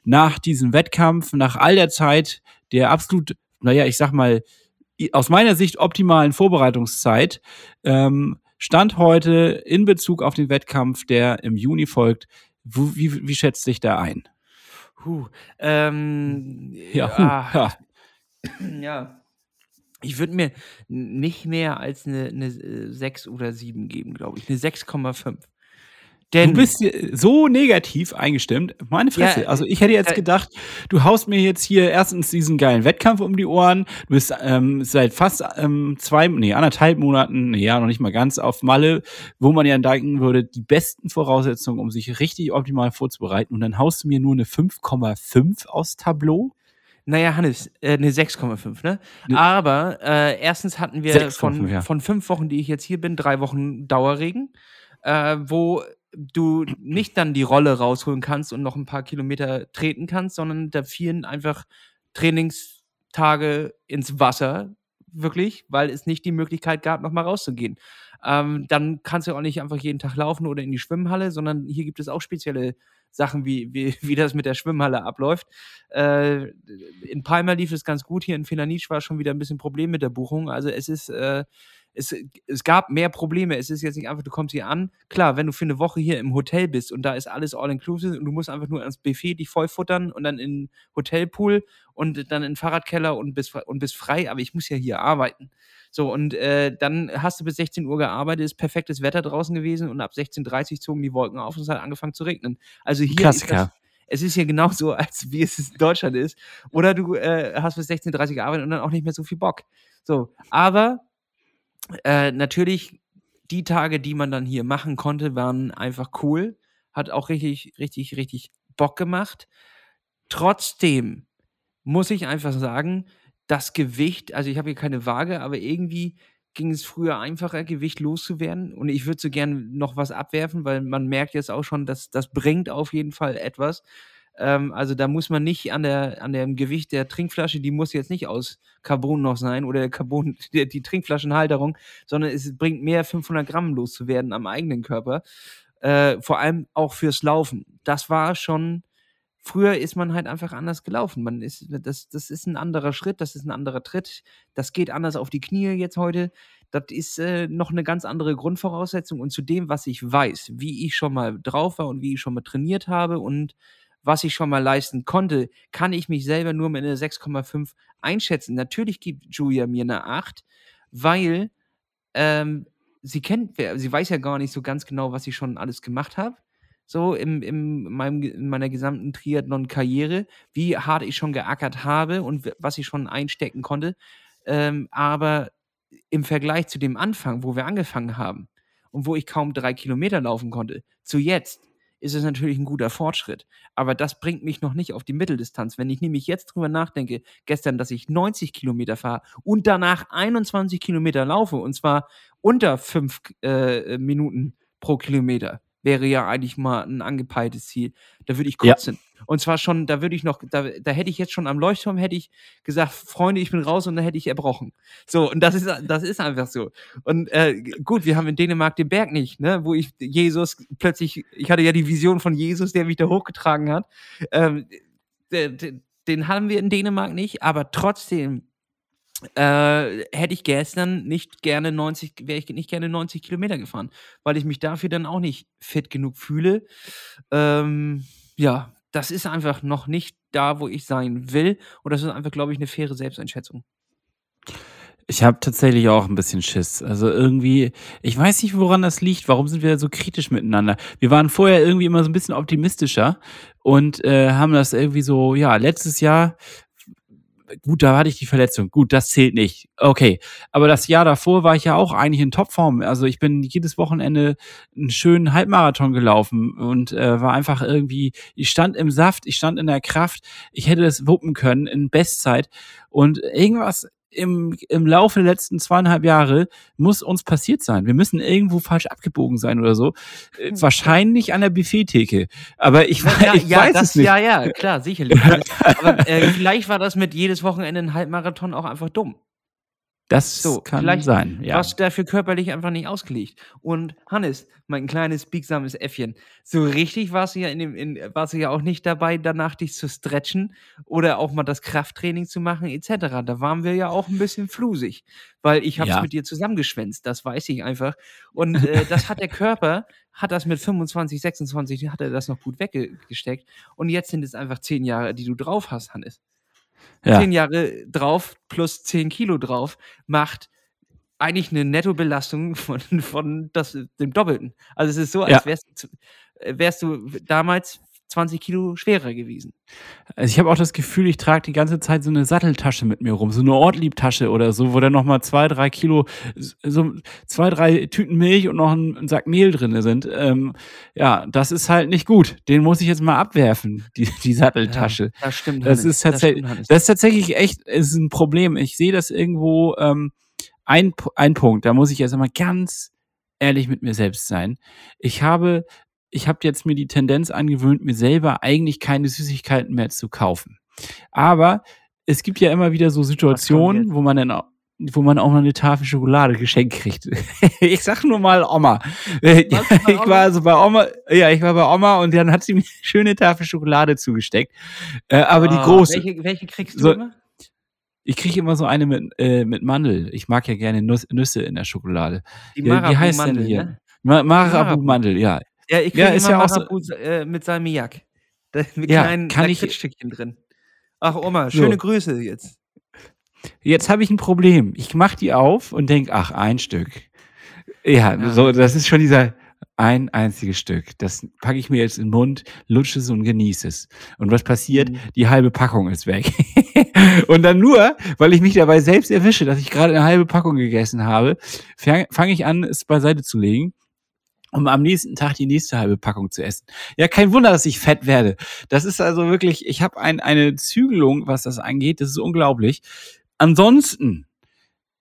nach diesem Wettkampf, nach all der Zeit, der absolut, naja, ich sag mal, aus meiner Sicht optimalen Vorbereitungszeit, ähm, Stand heute in Bezug auf den Wettkampf, der im Juni folgt, wie, wie, wie schätzt sich da ein? Huh, ähm, ja, ja. ja. ja. Ich würde mir nicht mehr als eine, eine 6 oder 7 geben, glaube ich. Eine 6,5. Denn du bist so negativ eingestimmt. Meine Fresse. Ja, also ich hätte jetzt äh, gedacht, du haust mir jetzt hier erstens diesen geilen Wettkampf um die Ohren. Du bist ähm, seit fast ähm, zwei, nee, anderthalb Monaten, nee, ja, noch nicht mal ganz auf Malle, wo man ja denken würde, die besten Voraussetzungen, um sich richtig optimal vorzubereiten. Und dann haust du mir nur eine 5,5 aus Tableau. Naja, Hannes, äh, eine 6,5, ne? ne? Aber äh, erstens hatten wir von, ja. von fünf Wochen, die ich jetzt hier bin, drei Wochen Dauerregen, äh, wo du nicht dann die Rolle rausholen kannst und noch ein paar Kilometer treten kannst, sondern da fielen einfach Trainingstage ins Wasser, wirklich, weil es nicht die Möglichkeit gab, nochmal rauszugehen. Ähm, dann kannst du auch nicht einfach jeden Tag laufen oder in die Schwimmhalle, sondern hier gibt es auch spezielle Sachen, wie, wie, wie das mit der Schwimmhalle abläuft. Äh, in Palma lief es ganz gut, hier in Felanitsch war schon wieder ein bisschen Problem mit der Buchung. Also es ist äh, es, es gab mehr Probleme. Es ist jetzt nicht einfach, du kommst hier an. Klar, wenn du für eine Woche hier im Hotel bist und da ist alles all-inclusive und du musst einfach nur ans Buffet dich vollfuttern und dann in Hotelpool und dann in den Fahrradkeller und bist, und bist frei, aber ich muss ja hier arbeiten. So, und äh, dann hast du bis 16 Uhr gearbeitet, ist perfektes Wetter draußen gewesen und ab 16.30 Uhr zogen die Wolken auf und es hat angefangen zu regnen. Also hier Klassiker. ist das, es ist hier genauso, als wie es in Deutschland ist. Oder du äh, hast bis 16.30 Uhr gearbeitet und dann auch nicht mehr so viel Bock. So, aber äh, natürlich, die Tage, die man dann hier machen konnte, waren einfach cool. Hat auch richtig, richtig, richtig Bock gemacht. Trotzdem muss ich einfach sagen, das Gewicht, also ich habe hier keine Waage, aber irgendwie ging es früher einfacher, Gewicht loszuwerden. Und ich würde so gern noch was abwerfen, weil man merkt jetzt auch schon, dass das bringt auf jeden Fall etwas. Ähm, also da muss man nicht an, der, an dem Gewicht der Trinkflasche, die muss jetzt nicht aus Carbon noch sein oder Carbon, die, die Trinkflaschenhalterung, sondern es bringt mehr 500 Gramm loszuwerden am eigenen Körper. Äh, vor allem auch fürs Laufen. Das war schon, früher ist man halt einfach anders gelaufen. Man ist, das, das ist ein anderer Schritt, das ist ein anderer Tritt, das geht anders auf die Knie jetzt heute. Das ist äh, noch eine ganz andere Grundvoraussetzung. Und zu dem, was ich weiß, wie ich schon mal drauf war und wie ich schon mal trainiert habe und was ich schon mal leisten konnte, kann ich mich selber nur mit einer 6,5 einschätzen. Natürlich gibt Julia mir eine 8, weil ähm, sie kennt, sie weiß ja gar nicht so ganz genau, was ich schon alles gemacht habe. So im, im meinem, in meiner gesamten Triathlon-Karriere, wie hart ich schon geackert habe und was ich schon einstecken konnte. Ähm, aber im Vergleich zu dem Anfang, wo wir angefangen haben und wo ich kaum drei Kilometer laufen konnte, zu jetzt, ist es natürlich ein guter Fortschritt. Aber das bringt mich noch nicht auf die Mitteldistanz. Wenn ich nämlich jetzt drüber nachdenke, gestern, dass ich 90 Kilometer fahre und danach 21 Kilometer laufe, und zwar unter fünf äh, Minuten pro Kilometer, wäre ja eigentlich mal ein angepeiltes Ziel. Da würde ich kotzen. Ja. Und zwar schon, da würde ich noch, da, da hätte ich jetzt schon am Leuchtturm, hätte ich gesagt, Freunde, ich bin raus und dann hätte ich erbrochen. So, und das ist, das ist einfach so. Und äh, gut, wir haben in Dänemark den Berg nicht, ne, wo ich Jesus plötzlich, ich hatte ja die Vision von Jesus, der mich da hochgetragen hat. Ähm, den, den haben wir in Dänemark nicht, aber trotzdem äh, hätte ich gestern nicht gerne 90, wäre ich nicht gerne 90 Kilometer gefahren, weil ich mich dafür dann auch nicht fit genug fühle. Ähm, ja, das ist einfach noch nicht da, wo ich sein will. Und das ist einfach, glaube ich, eine faire Selbsteinschätzung. Ich habe tatsächlich auch ein bisschen Schiss. Also irgendwie, ich weiß nicht, woran das liegt. Warum sind wir so kritisch miteinander? Wir waren vorher irgendwie immer so ein bisschen optimistischer und äh, haben das irgendwie so, ja, letztes Jahr gut, da hatte ich die Verletzung. Gut, das zählt nicht. Okay. Aber das Jahr davor war ich ja auch eigentlich in Topform. Also ich bin jedes Wochenende einen schönen Halbmarathon gelaufen und äh, war einfach irgendwie, ich stand im Saft, ich stand in der Kraft, ich hätte es wuppen können in Bestzeit. Und irgendwas im, im Laufe der letzten zweieinhalb Jahre muss uns passiert sein. Wir müssen irgendwo falsch abgebogen sein oder so. Äh, hm. wahrscheinlich an der Buffettheke. Aber ich, ja, ich ja, weiß das, es nicht. Ja, ja, klar, sicherlich. Aber äh, vielleicht war das mit jedes Wochenende ein Halbmarathon auch einfach dumm. Das so, kann sein. Ja. Warst du dafür körperlich einfach nicht ausgelegt. Und Hannes, mein kleines, biegsames Äffchen, so richtig warst du ja in dem, in, warst du ja auch nicht dabei, danach dich zu stretchen oder auch mal das Krafttraining zu machen, etc. Da waren wir ja auch ein bisschen flusig, weil ich habe es ja. mit dir zusammengeschwänzt, das weiß ich einfach. Und äh, das hat der Körper, hat das mit 25, 26, hat er das noch gut weggesteckt. Und jetzt sind es einfach zehn Jahre, die du drauf hast, Hannes ja. zehn Jahre drauf plus zehn Kilo drauf macht eigentlich eine Nettobelastung von, von das, dem Doppelten. Also es ist so, als wärst, wärst du damals 20 Kilo schwerer gewesen. Also ich habe auch das Gefühl, ich trage die ganze Zeit so eine Satteltasche mit mir rum, so eine Ortliebtasche oder so, wo da nochmal zwei, drei Kilo, so zwei, drei Tüten Milch und noch ein, Sack Mehl drin sind. Ähm, ja, das ist halt nicht gut. Den muss ich jetzt mal abwerfen, die, die Satteltasche. Ja, das stimmt. Das ist, tatsächlich, das, das, ist tatsächlich echt ist ein Problem. Ich sehe das irgendwo ähm, ein, ein Punkt, da muss ich jetzt einmal ganz ehrlich mit mir selbst sein. Ich habe ich habe jetzt mir die Tendenz angewöhnt, mir selber eigentlich keine Süßigkeiten mehr zu kaufen. Aber es gibt ja immer wieder so Situationen, wo man dann auch wo man auch mal eine Tafel Schokolade geschenkt kriegt. ich sag nur mal Oma. ich war also bei Oma, ja, ich war bei Oma und dann hat sie mir eine schöne Tafel Schokolade zugesteckt. Äh, aber oh, die große. Welche, welche kriegst du so, immer? Ich kriege immer so eine mit, äh, mit Mandel. Ich mag ja gerne Nuss, Nüsse in der Schokolade. Die Marabu Wie heißt Mandel, denn hier? Ne? Marabu Mandel, ja. Ja, ich kriege ja, ist ja auch so, äh, mit Salmiak. Mit ja, kleinen kann ich, drin. Ach Oma, schöne so. Grüße jetzt. Jetzt habe ich ein Problem. Ich mache die auf und denke, ach, ein Stück. Ja, ja, so, das ist schon dieser ein einziges Stück. Das packe ich mir jetzt in den Mund, lutsche es und genieße es. Und was passiert? Mhm. Die halbe Packung ist weg. und dann nur, weil ich mich dabei selbst erwische, dass ich gerade eine halbe Packung gegessen habe, fange ich an, es beiseite zu legen um am nächsten Tag die nächste halbe Packung zu essen. Ja, kein Wunder, dass ich fett werde. Das ist also wirklich, ich habe ein, eine Zügelung, was das angeht. Das ist unglaublich. Ansonsten,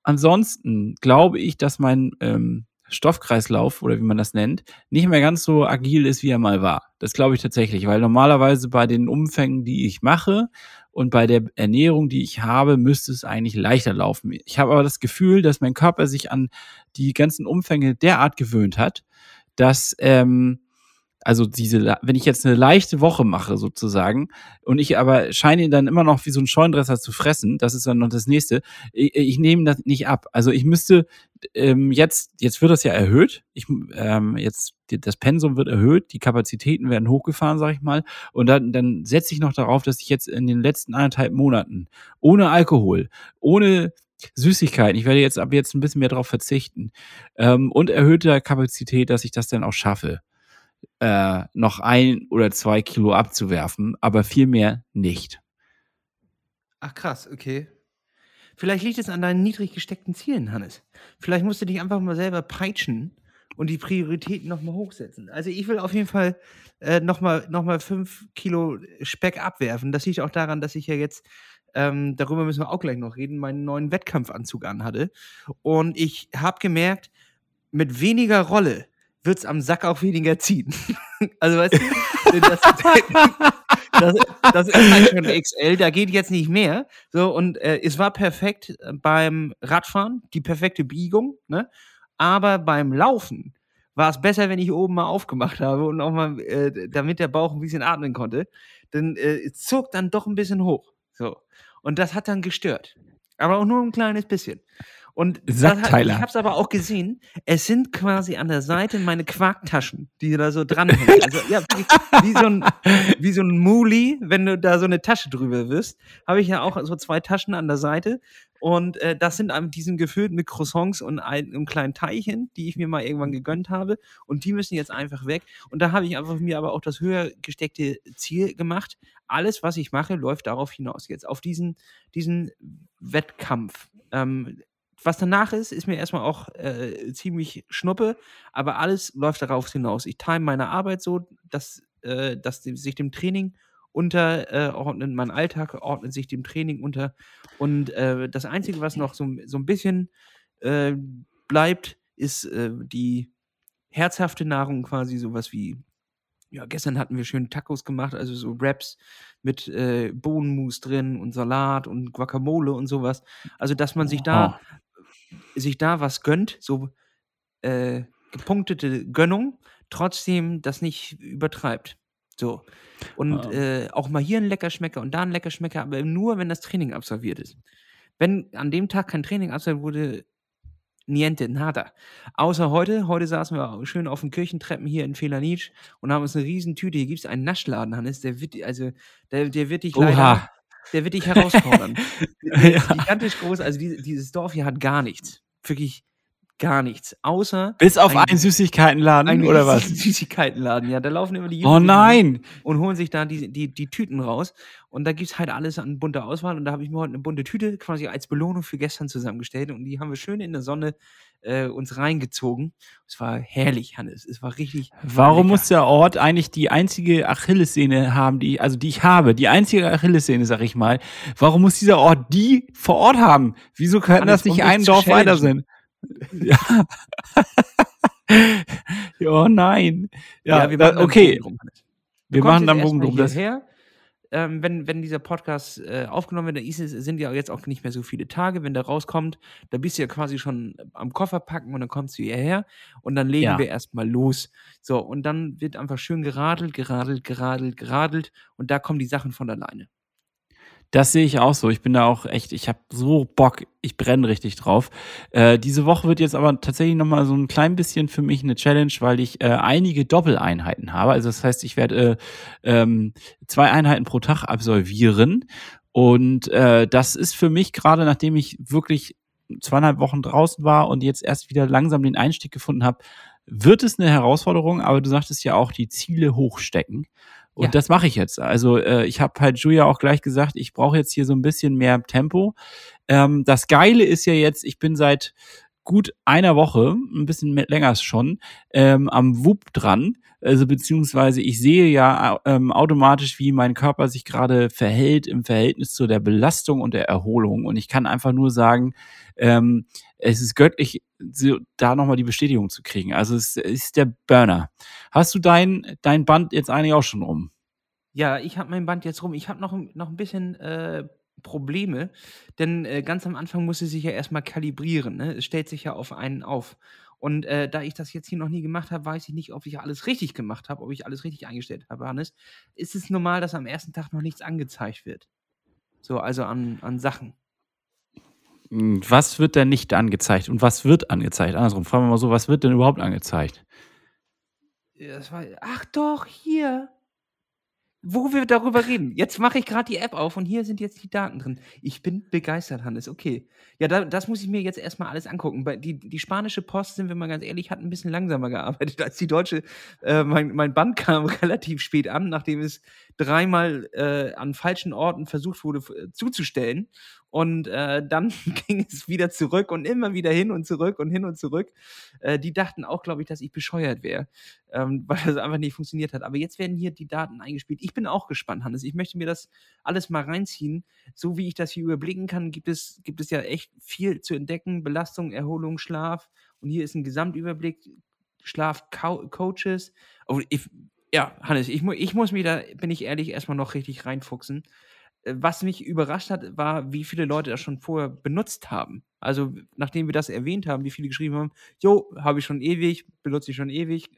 ansonsten glaube ich, dass mein ähm, Stoffkreislauf oder wie man das nennt, nicht mehr ganz so agil ist, wie er mal war. Das glaube ich tatsächlich, weil normalerweise bei den Umfängen, die ich mache und bei der Ernährung, die ich habe, müsste es eigentlich leichter laufen. Ich habe aber das Gefühl, dass mein Körper sich an die ganzen Umfänge derart gewöhnt hat, dass ähm, also diese, wenn ich jetzt eine leichte Woche mache sozusagen und ich aber scheine dann immer noch wie so ein Scheundresser zu fressen, das ist dann noch das nächste. Ich, ich nehme das nicht ab. Also ich müsste ähm, jetzt, jetzt wird das ja erhöht. Ich, ähm, jetzt das Pensum wird erhöht, die Kapazitäten werden hochgefahren, sag ich mal. Und dann, dann setze ich noch darauf, dass ich jetzt in den letzten anderthalb Monaten ohne Alkohol, ohne Süßigkeiten. Ich werde jetzt ab jetzt ein bisschen mehr darauf verzichten. Ähm, und erhöhter Kapazität, dass ich das dann auch schaffe, äh, noch ein oder zwei Kilo abzuwerfen, aber viel mehr nicht. Ach krass, okay. Vielleicht liegt es an deinen niedrig gesteckten Zielen, Hannes. Vielleicht musst du dich einfach mal selber peitschen und die Prioritäten nochmal hochsetzen. Also ich will auf jeden Fall äh, nochmal noch mal fünf Kilo Speck abwerfen. Das liegt auch daran, dass ich ja jetzt, ähm, darüber müssen wir auch gleich noch reden, meinen neuen Wettkampfanzug anhatte. Und ich habe gemerkt, mit weniger Rolle wird es am Sack auch weniger ziehen. also weißt du, das, das, das, ist halt schon XL, da geht jetzt nicht mehr. So, und äh, es war perfekt äh, beim Radfahren, die perfekte Biegung, ne? Aber beim Laufen war es besser, wenn ich oben mal aufgemacht habe und auch mal, äh, damit der Bauch ein bisschen atmen konnte. Dann äh, zog dann doch ein bisschen hoch. So. Und das hat dann gestört. Aber auch nur ein kleines bisschen. Und hat, ich habe es aber auch gesehen, es sind quasi an der Seite meine Quarktaschen, die da so dranhängen. Also ja, wie so ein, wie so ein Muli, wenn du da so eine Tasche drüber wirst, habe ich ja auch so zwei Taschen an der Seite. Und äh, das sind die sind gefüllt mit Croissants und einem kleinen Teilchen, die ich mir mal irgendwann gegönnt habe. Und die müssen jetzt einfach weg. Und da habe ich einfach mir aber auch das höher gesteckte Ziel gemacht. Alles, was ich mache, läuft darauf hinaus jetzt, auf diesen, diesen Wettkampf. Ähm, was danach ist, ist mir erstmal auch äh, ziemlich schnuppe, aber alles läuft darauf hinaus. Ich time meine Arbeit so, dass, äh, dass sich dem Training unterordnet, äh, mein Alltag ordnet sich dem Training unter. Und äh, das Einzige, was noch so, so ein bisschen äh, bleibt, ist äh, die herzhafte Nahrung, quasi sowas wie ja, gestern hatten wir schön Tacos gemacht, also so Wraps mit äh, Bohnenmus drin und Salat und Guacamole und sowas. Also, dass man sich da sich da was gönnt, so äh, gepunktete Gönnung, trotzdem das nicht übertreibt. So. Und ah. äh, auch mal hier ein Leckerschmecker und da ein Leckerschmecker, aber nur, wenn das Training absolviert ist. Wenn an dem Tag kein Training absolviert wurde, niente, nada. Außer heute. Heute saßen wir schön auf den Kirchentreppen hier in Felanitsch und haben uns eine riesen Tüte. Hier gibt es einen Naschladen, Hannes. Der wird, also, der, der wird dich Oha. leider der wird dich herausfordern. ja. Gigantisch groß, also die, dieses Dorf hier hat gar nichts. Wirklich gar nichts. Außer. Bis auf einen Süßigkeitenladen ein oder was? Süßigkeitenladen, ja. Da laufen immer die Oh nein! Und holen sich da die, die, die Tüten raus. Und da gibt es halt alles an bunter Auswahl. Und da habe ich mir heute eine bunte Tüte quasi als Belohnung für gestern zusammengestellt. Und die haben wir schön in der Sonne äh, uns reingezogen. Es war herrlich, Hannes. Es war richtig. Warum lecker. muss der Ort eigentlich die einzige Achillessehne haben, die, also die ich habe, die einzige Achillessehne, sag ich mal. Warum muss dieser Ort die vor Ort haben? Wieso können Hannes, das nicht um ein Dorf weiter sein? Ja. oh nein. Ja, ja wir da, okay. Wir machen dann Bogen drum. Das, ähm, wenn, wenn dieser Podcast äh, aufgenommen wird, dann ist sind ja jetzt auch nicht mehr so viele Tage. Wenn der rauskommt, da bist du ja quasi schon am Koffer packen und dann kommst du hierher und dann legen ja. wir erstmal los. So, und dann wird einfach schön geradelt, geradelt, geradelt, geradelt und da kommen die Sachen von alleine. Das sehe ich auch so. Ich bin da auch echt, ich habe so Bock, ich brenne richtig drauf. Äh, diese Woche wird jetzt aber tatsächlich nochmal so ein klein bisschen für mich eine Challenge, weil ich äh, einige Doppeleinheiten habe. Also das heißt, ich werde äh, ähm, zwei Einheiten pro Tag absolvieren. Und äh, das ist für mich gerade, nachdem ich wirklich zweieinhalb Wochen draußen war und jetzt erst wieder langsam den Einstieg gefunden habe, wird es eine Herausforderung, aber du sagtest ja auch, die Ziele hochstecken. Und ja. das mache ich jetzt. Also äh, ich habe halt Julia auch gleich gesagt, ich brauche jetzt hier so ein bisschen mehr Tempo. Ähm, das Geile ist ja jetzt, ich bin seit gut einer Woche, ein bisschen länger schon, ähm, am WUP dran. Also beziehungsweise ich sehe ja ähm, automatisch, wie mein Körper sich gerade verhält im Verhältnis zu der Belastung und der Erholung. Und ich kann einfach nur sagen, ähm, es ist göttlich, so, da nochmal die Bestätigung zu kriegen. Also es ist der Burner. Hast du dein, dein Band jetzt eigentlich auch schon rum? Ja, ich habe mein Band jetzt rum. Ich habe noch, noch ein bisschen äh, Probleme, denn äh, ganz am Anfang muss es sich ja erstmal kalibrieren. Ne? Es stellt sich ja auf einen auf. Und äh, da ich das jetzt hier noch nie gemacht habe, weiß ich nicht, ob ich alles richtig gemacht habe, ob ich alles richtig eingestellt habe, Hannes. Ist es normal, dass am ersten Tag noch nichts angezeigt wird? So, also an, an Sachen. Hm, was wird denn nicht angezeigt und was wird angezeigt? Andersrum, fragen wir mal so, was wird denn überhaupt angezeigt? War, ach doch, hier. Wo wir darüber reden. Jetzt mache ich gerade die App auf und hier sind jetzt die Daten drin. Ich bin begeistert, Hannes. Okay. Ja, da, das muss ich mir jetzt erstmal alles angucken. Die, die spanische Post, sind wir mal ganz ehrlich, hat ein bisschen langsamer gearbeitet als die deutsche. Äh, mein, mein Band kam relativ spät an, nachdem es dreimal äh, an falschen Orten versucht wurde zuzustellen. Und äh, dann ging es wieder zurück und immer wieder hin und zurück und hin und zurück. Äh, die dachten auch, glaube ich, dass ich bescheuert wäre, ähm, weil das einfach nicht funktioniert hat. Aber jetzt werden hier die Daten eingespielt. Ich bin auch gespannt, Hannes. Ich möchte mir das alles mal reinziehen. So wie ich das hier überblicken kann, gibt es, gibt es ja echt viel zu entdecken. Belastung, Erholung, Schlaf. Und hier ist ein Gesamtüberblick. Schlafcoaches. Oh, ja, Hannes, ich, ich muss mir da, bin ich ehrlich, erstmal noch richtig reinfuchsen. Äh, was mich überrascht hat, war, wie viele Leute das schon vorher benutzt haben. Also, nachdem wir das erwähnt haben, wie viele geschrieben haben, jo, habe ich schon ewig, benutze ich schon ewig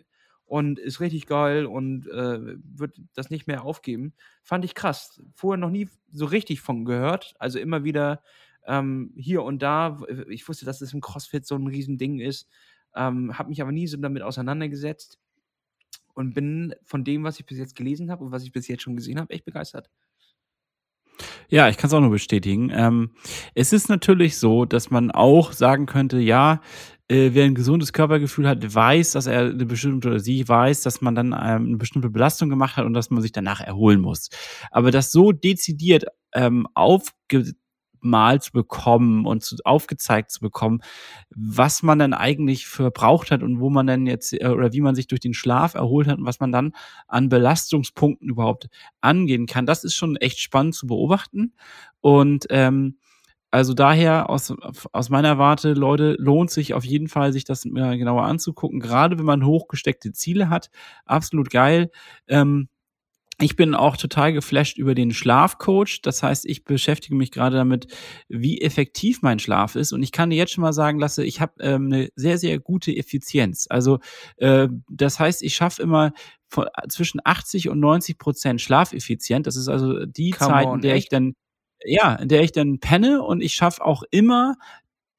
und ist richtig geil und äh, wird das nicht mehr aufgeben. Fand ich krass. Vorher noch nie so richtig von gehört. Also immer wieder ähm, hier und da. Ich wusste, dass das im CrossFit so ein Riesending ist. Ähm, habe mich aber nie so damit auseinandergesetzt und bin von dem, was ich bis jetzt gelesen habe und was ich bis jetzt schon gesehen habe, echt begeistert. Ja, ich kann es auch nur bestätigen. Ähm, es ist natürlich so, dass man auch sagen könnte, ja, äh, wer ein gesundes Körpergefühl hat, weiß, dass er eine bestimmte oder sie weiß, dass man dann ähm, eine bestimmte Belastung gemacht hat und dass man sich danach erholen muss. Aber das so dezidiert ähm, aufge mal zu bekommen und zu, aufgezeigt zu bekommen, was man dann eigentlich verbraucht hat und wo man dann jetzt äh, oder wie man sich durch den Schlaf erholt hat und was man dann an Belastungspunkten überhaupt angehen kann. Das ist schon echt spannend zu beobachten. Und ähm, also daher aus, aus meiner Warte, Leute, lohnt sich auf jeden Fall, sich das genauer anzugucken. Gerade wenn man hochgesteckte Ziele hat. Absolut geil. Ähm, ich bin auch total geflasht über den Schlafcoach. Das heißt, ich beschäftige mich gerade damit, wie effektiv mein Schlaf ist. Und ich kann dir jetzt schon mal sagen lasse, ich habe ähm, eine sehr, sehr gute Effizienz. Also äh, das heißt, ich schaffe immer von, zwischen 80 und 90 Prozent Schlafeffizient. Das ist also die Come Zeit, in der echt? ich dann ja, in der ich dann penne und ich schaffe auch immer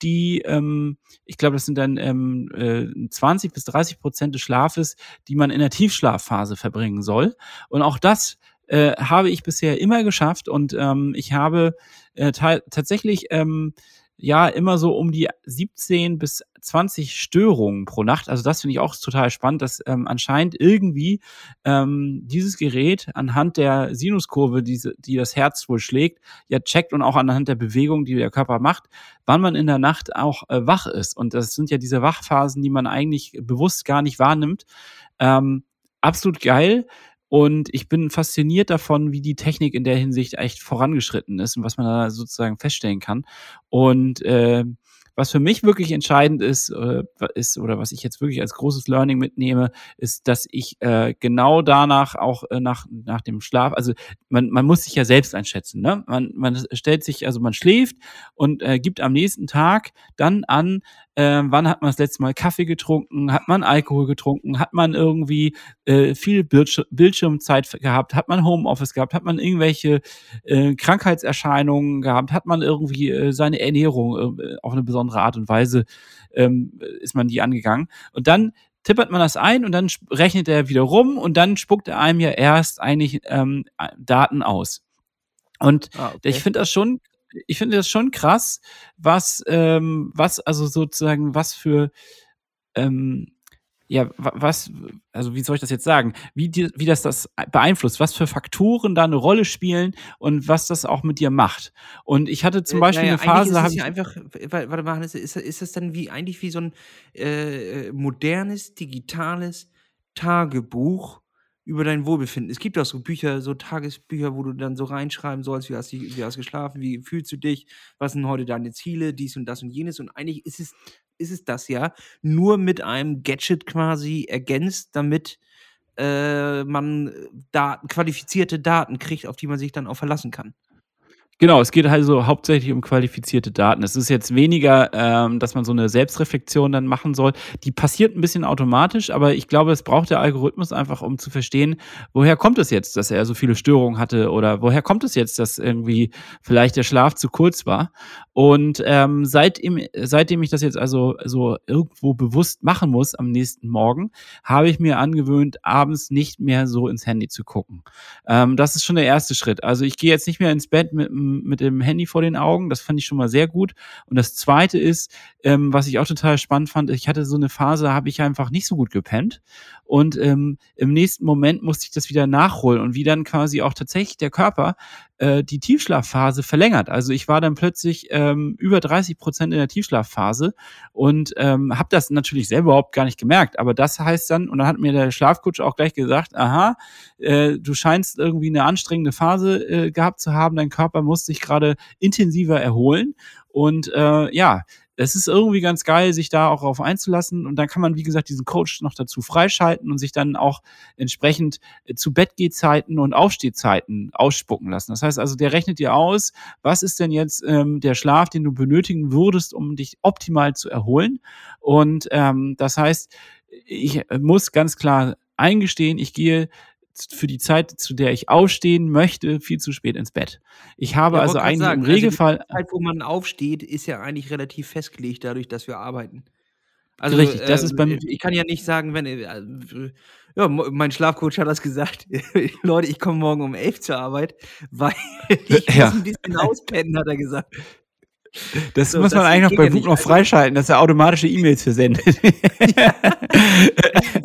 die, ähm, ich glaube, das sind dann ähm, äh, 20 bis 30 Prozent des Schlafes, die man in der Tiefschlafphase verbringen soll. Und auch das äh, habe ich bisher immer geschafft und ähm, ich habe äh, tatsächlich ähm, ja immer so um die 17 bis 20 Störungen pro Nacht. Also das finde ich auch total spannend, dass ähm, anscheinend irgendwie ähm, dieses Gerät anhand der Sinuskurve, diese, die das Herz wohl schlägt, ja checkt und auch anhand der Bewegung, die der Körper macht, wann man in der Nacht auch äh, wach ist. Und das sind ja diese Wachphasen, die man eigentlich bewusst gar nicht wahrnimmt. Ähm, absolut geil. Und ich bin fasziniert davon, wie die Technik in der Hinsicht echt vorangeschritten ist und was man da sozusagen feststellen kann. Und äh, was für mich wirklich entscheidend ist, äh, ist oder was ich jetzt wirklich als großes Learning mitnehme, ist, dass ich äh, genau danach auch äh, nach, nach dem Schlaf, also man, man muss sich ja selbst einschätzen. Ne? Man, man stellt sich, also man schläft und äh, gibt am nächsten Tag dann an, äh, wann hat man das letzte Mal Kaffee getrunken, hat man Alkohol getrunken, hat man irgendwie äh, viel Bildschir Bildschirmzeit gehabt, hat man Homeoffice gehabt, hat man irgendwelche äh, Krankheitserscheinungen gehabt, hat man irgendwie äh, seine Ernährung äh, auf eine besondere Art und Weise ähm, ist man die angegangen. Und dann tippert man das ein und dann rechnet er wieder rum und dann spuckt er einem ja erst eigentlich ähm, Daten aus. Und ah, okay. ich finde das schon ich finde das schon krass, was, ähm, was, also sozusagen, was für, ähm, ja, was, also wie soll ich das jetzt sagen, wie, die, wie das das beeinflusst, was für Faktoren da eine Rolle spielen und was das auch mit dir macht. Und ich hatte zum äh, Beispiel naja, eine Phase, da habe ich. Ja einfach, warte mal, ist, ist das dann wie, eigentlich wie so ein äh, modernes, digitales Tagebuch, über dein Wohlbefinden. Es gibt auch so Bücher, so Tagesbücher, wo du dann so reinschreiben sollst, wie hast du, wie hast geschlafen, wie fühlst du dich, was sind heute deine Ziele, dies und das und jenes. Und eigentlich ist es, ist es das ja, nur mit einem Gadget quasi ergänzt, damit äh, man Daten, qualifizierte Daten kriegt, auf die man sich dann auch verlassen kann. Genau, es geht also hauptsächlich um qualifizierte Daten. Es ist jetzt weniger, ähm, dass man so eine Selbstreflexion dann machen soll. Die passiert ein bisschen automatisch, aber ich glaube, es braucht der Algorithmus einfach, um zu verstehen, woher kommt es jetzt, dass er so viele Störungen hatte oder woher kommt es jetzt, dass irgendwie vielleicht der Schlaf zu kurz war. Und ähm, seitdem, seitdem ich das jetzt also so irgendwo bewusst machen muss am nächsten Morgen, habe ich mir angewöhnt, abends nicht mehr so ins Handy zu gucken. Ähm, das ist schon der erste Schritt. Also ich gehe jetzt nicht mehr ins Bett mit einem mit dem Handy vor den Augen. Das fand ich schon mal sehr gut. Und das Zweite ist, ähm, was ich auch total spannend fand, ich hatte so eine Phase, habe ich einfach nicht so gut gepennt. Und ähm, im nächsten Moment musste ich das wieder nachholen und wie dann quasi auch tatsächlich der Körper äh, die Tiefschlafphase verlängert. Also ich war dann plötzlich ähm, über 30 Prozent in der Tiefschlafphase und ähm, habe das natürlich selber überhaupt gar nicht gemerkt. Aber das heißt dann, und dann hat mir der Schlafcoach auch gleich gesagt, aha, äh, du scheinst irgendwie eine anstrengende Phase äh, gehabt zu haben, dein Körper muss sich gerade intensiver erholen. Und äh, ja, es ist irgendwie ganz geil, sich da auch auf einzulassen. Und dann kann man, wie gesagt, diesen Coach noch dazu freischalten und sich dann auch entsprechend äh, zu Bettgehzeiten und Aufstehzeiten ausspucken lassen. Das heißt also, der rechnet dir aus, was ist denn jetzt ähm, der Schlaf, den du benötigen würdest, um dich optimal zu erholen. Und ähm, das heißt, ich muss ganz klar eingestehen, ich gehe für die Zeit, zu der ich aufstehen möchte, viel zu spät ins Bett. Ich habe Ja, also eigentlich sagen, im also die Regelfall. Zeit, wo man aufsteht, ist ja eigentlich relativ festgelegt dadurch, dass wir arbeiten. Also, Richtig, das ist ähm, beim- ich kann ja nicht sagen, wenn äh, ja, mein Schlafcoach hat das gesagt. Leute, ich komme morgen um 11 zur Arbeit, weil ich Ja. muss ein bisschen auspennen, hat er gesagt. Das So, muss man das eigentlich noch bei ja nicht. noch Also- freischalten, dass er automatische E-Mails versendet.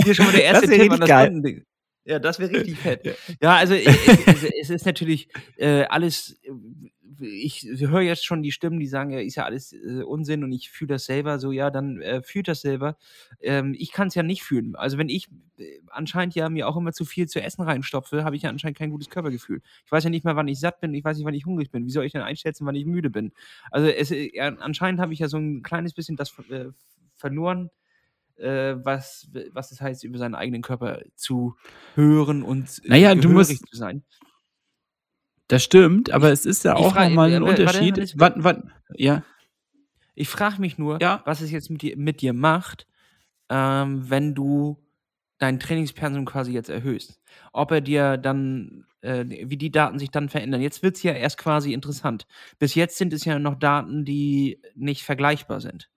Hier schon mal der erste Das Tipp an das geil. Kundending. Ja, das wäre richtig fett. Ja, also äh, es, es ist natürlich äh, alles, äh, ich höre jetzt schon die Stimmen, die sagen, ja, ist ja alles äh, Unsinn und ich fühle das selber, so ja, dann äh, fühlt das selber. Ähm, ich kann es ja nicht fühlen. Also wenn ich äh, anscheinend ja mir auch immer zu viel zu essen reinstopfe, habe ich ja anscheinend kein gutes Körpergefühl. Ich weiß ja nicht mal, wann ich satt bin, ich weiß nicht, wann ich hungrig bin. Wie soll ich denn einschätzen, wann ich müde bin? Also es, anscheinend habe ich ja so ein kleines bisschen das verloren, äh, was, was es heißt, über seinen eigenen Körper zu hören und äh, Naja, du musst- zu sein. Das stimmt, aber es ist ja auch nochmal äh, ein warte, Unterschied. Hannes, Wann, wann, ja, Ich frage mich nur, Ja. was es jetzt mit dir, mit dir macht, ähm, wenn du dein Trainingspensum quasi jetzt erhöhst. Ob er dir dann, äh, wie die Daten sich dann verändern. Jetzt wird es ja erst quasi interessant. Bis jetzt sind es ja noch Daten, die nicht vergleichbar sind.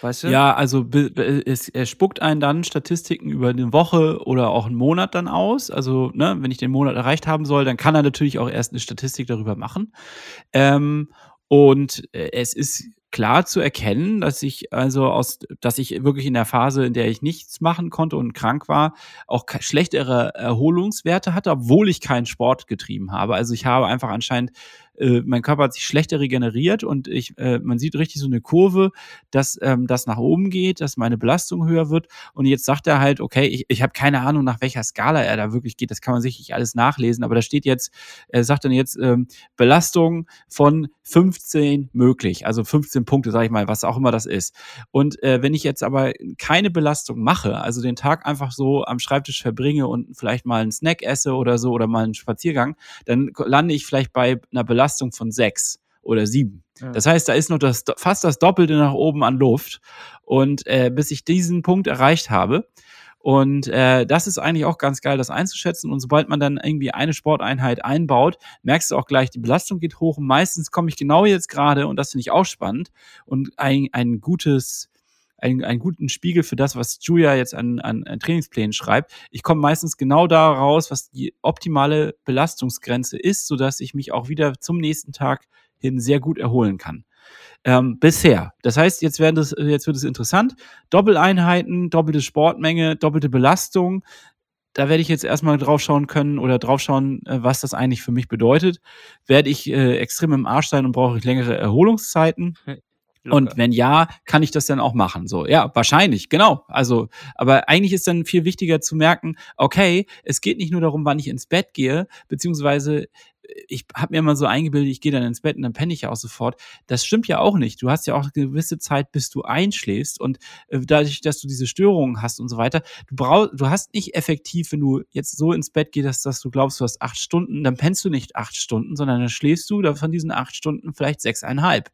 Weißt du? ja, also es, er spuckt einen dann Statistiken über eine Woche oder auch einen Monat dann aus. Also, ne, wenn ich den Monat erreicht haben soll, dann kann er natürlich auch erst eine Statistik darüber machen. Ähm, und äh, es ist klar zu erkennen, dass ich also aus, dass ich wirklich in der Phase, in der ich nichts machen konnte und krank war, auch schlechtere Erholungswerte hatte, obwohl ich keinen Sport getrieben habe. Also ich habe einfach anscheinend, äh, mein Körper hat sich schlechter regeneriert und ich, äh, man sieht richtig so eine Kurve, dass ähm, das nach oben geht, dass meine Belastung höher wird. Und jetzt sagt er halt, okay, ich, ich habe keine Ahnung, nach welcher Skala er da wirklich geht. Das kann man sicherlich alles nachlesen, aber da steht jetzt, er sagt dann jetzt ähm, Belastung von 15 möglich, also 15 Punkte, sage ich mal, was auch immer das ist. Und äh, wenn ich jetzt aber keine Belastung mache, also den Tag einfach so am Schreibtisch verbringe und vielleicht mal einen Snack esse oder so oder mal einen Spaziergang, dann lande ich vielleicht bei einer Belastung von sechs oder sieben. Ja. Das heißt, da ist noch das, fast das Doppelte nach oben an Luft. Und äh, bis ich diesen Punkt erreicht habe, und äh, das ist eigentlich auch ganz geil, das einzuschätzen. Und sobald man dann irgendwie eine Sporteinheit einbaut, merkst du auch gleich, die Belastung geht hoch. Meistens komme ich genau jetzt gerade, und das finde ich auch spannend, und ein, ein gutes, ein, einen guten Spiegel für das, was Julia jetzt an, an, an Trainingsplänen schreibt. Ich komme meistens genau da raus, was die optimale Belastungsgrenze ist, sodass ich mich auch wieder zum nächsten Tag hin sehr gut erholen kann. Ähm, bisher. Das heißt, jetzt, werden das, jetzt wird es interessant. Doppeleinheiten, doppelte Sportmenge, doppelte Belastung. Da werde ich jetzt erstmal drauf schauen können oder drauf schauen, äh, was das eigentlich für mich bedeutet. Werde ich äh, extrem im Arsch sein und brauche ich längere Erholungszeiten? Und Locker. wenn ja, kann ich das dann auch machen? So, ja, wahrscheinlich, genau. Also, aber eigentlich ist dann viel wichtiger zu merken, okay, es geht nicht nur darum, wann ich ins Bett gehe, beziehungsweise ich habe mir immer so eingebildet, ich gehe dann ins Bett und dann penne ich ja auch sofort. Das stimmt ja auch nicht. Du hast ja auch eine gewisse Zeit, bis du einschläfst und äh, dadurch, dass du diese Störungen hast und so weiter, du brauchst, du hast nicht effektiv, wenn du jetzt so ins Bett gehst, dass du glaubst, du hast acht Stunden, dann pennst du nicht acht Stunden, sondern dann schläfst du da von diesen acht Stunden vielleicht sechseinhalb.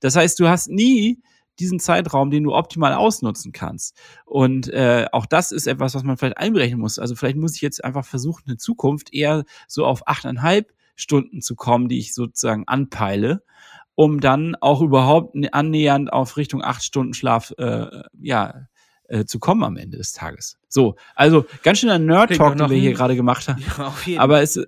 Das heißt, du hast nie diesen Zeitraum, den du optimal ausnutzen kannst. Und äh, auch das ist etwas, was man vielleicht einberechnen muss. Also vielleicht muss ich jetzt einfach versuchen, in Zukunft eher so auf achteinhalb Stunden zu kommen, die ich sozusagen anpeile, um dann auch überhaupt annähernd auf Richtung acht Stunden Schlaf äh, ja, äh, zu kommen am Ende des Tages. So, also ganz schön ein Nerd-Talk, den wir hier gerade gemacht haben. Ja, aber es,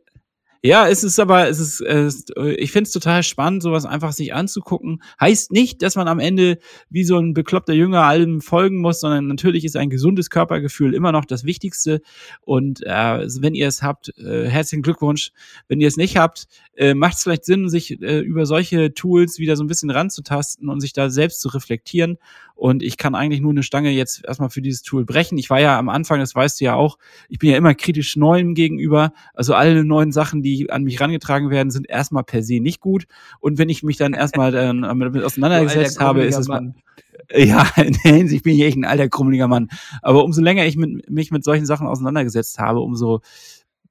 ja, es ist aber, es ist, ist ich finde es total spannend, sowas einfach sich anzugucken. Heißt nicht, dass man am Ende wie so ein bekloppter Jünger allem folgen muss, sondern natürlich ist ein gesundes Körpergefühl immer noch das Wichtigste. Und äh, wenn ihr es habt, äh, herzlichen Glückwunsch. Wenn ihr es nicht habt, äh, macht es vielleicht Sinn, sich äh, über solche Tools wieder so ein bisschen ranzutasten und sich da selbst zu reflektieren. Und ich kann eigentlich nur eine Stange jetzt erstmal für dieses Tool brechen. Ich war ja am Anfang, das weißt du ja auch, ich bin ja immer kritisch Neuem gegenüber. Also alle neuen Sachen, die an mich rangetragen werden, sind erstmal per se nicht gut. Und wenn ich mich dann erstmal dann damit auseinandergesetzt habe, ist es man. Ja, in der Hinsicht bin ich echt ein alter krummeliger Mann. Aber umso länger ich mit, mich mit solchen Sachen auseinandergesetzt habe, umso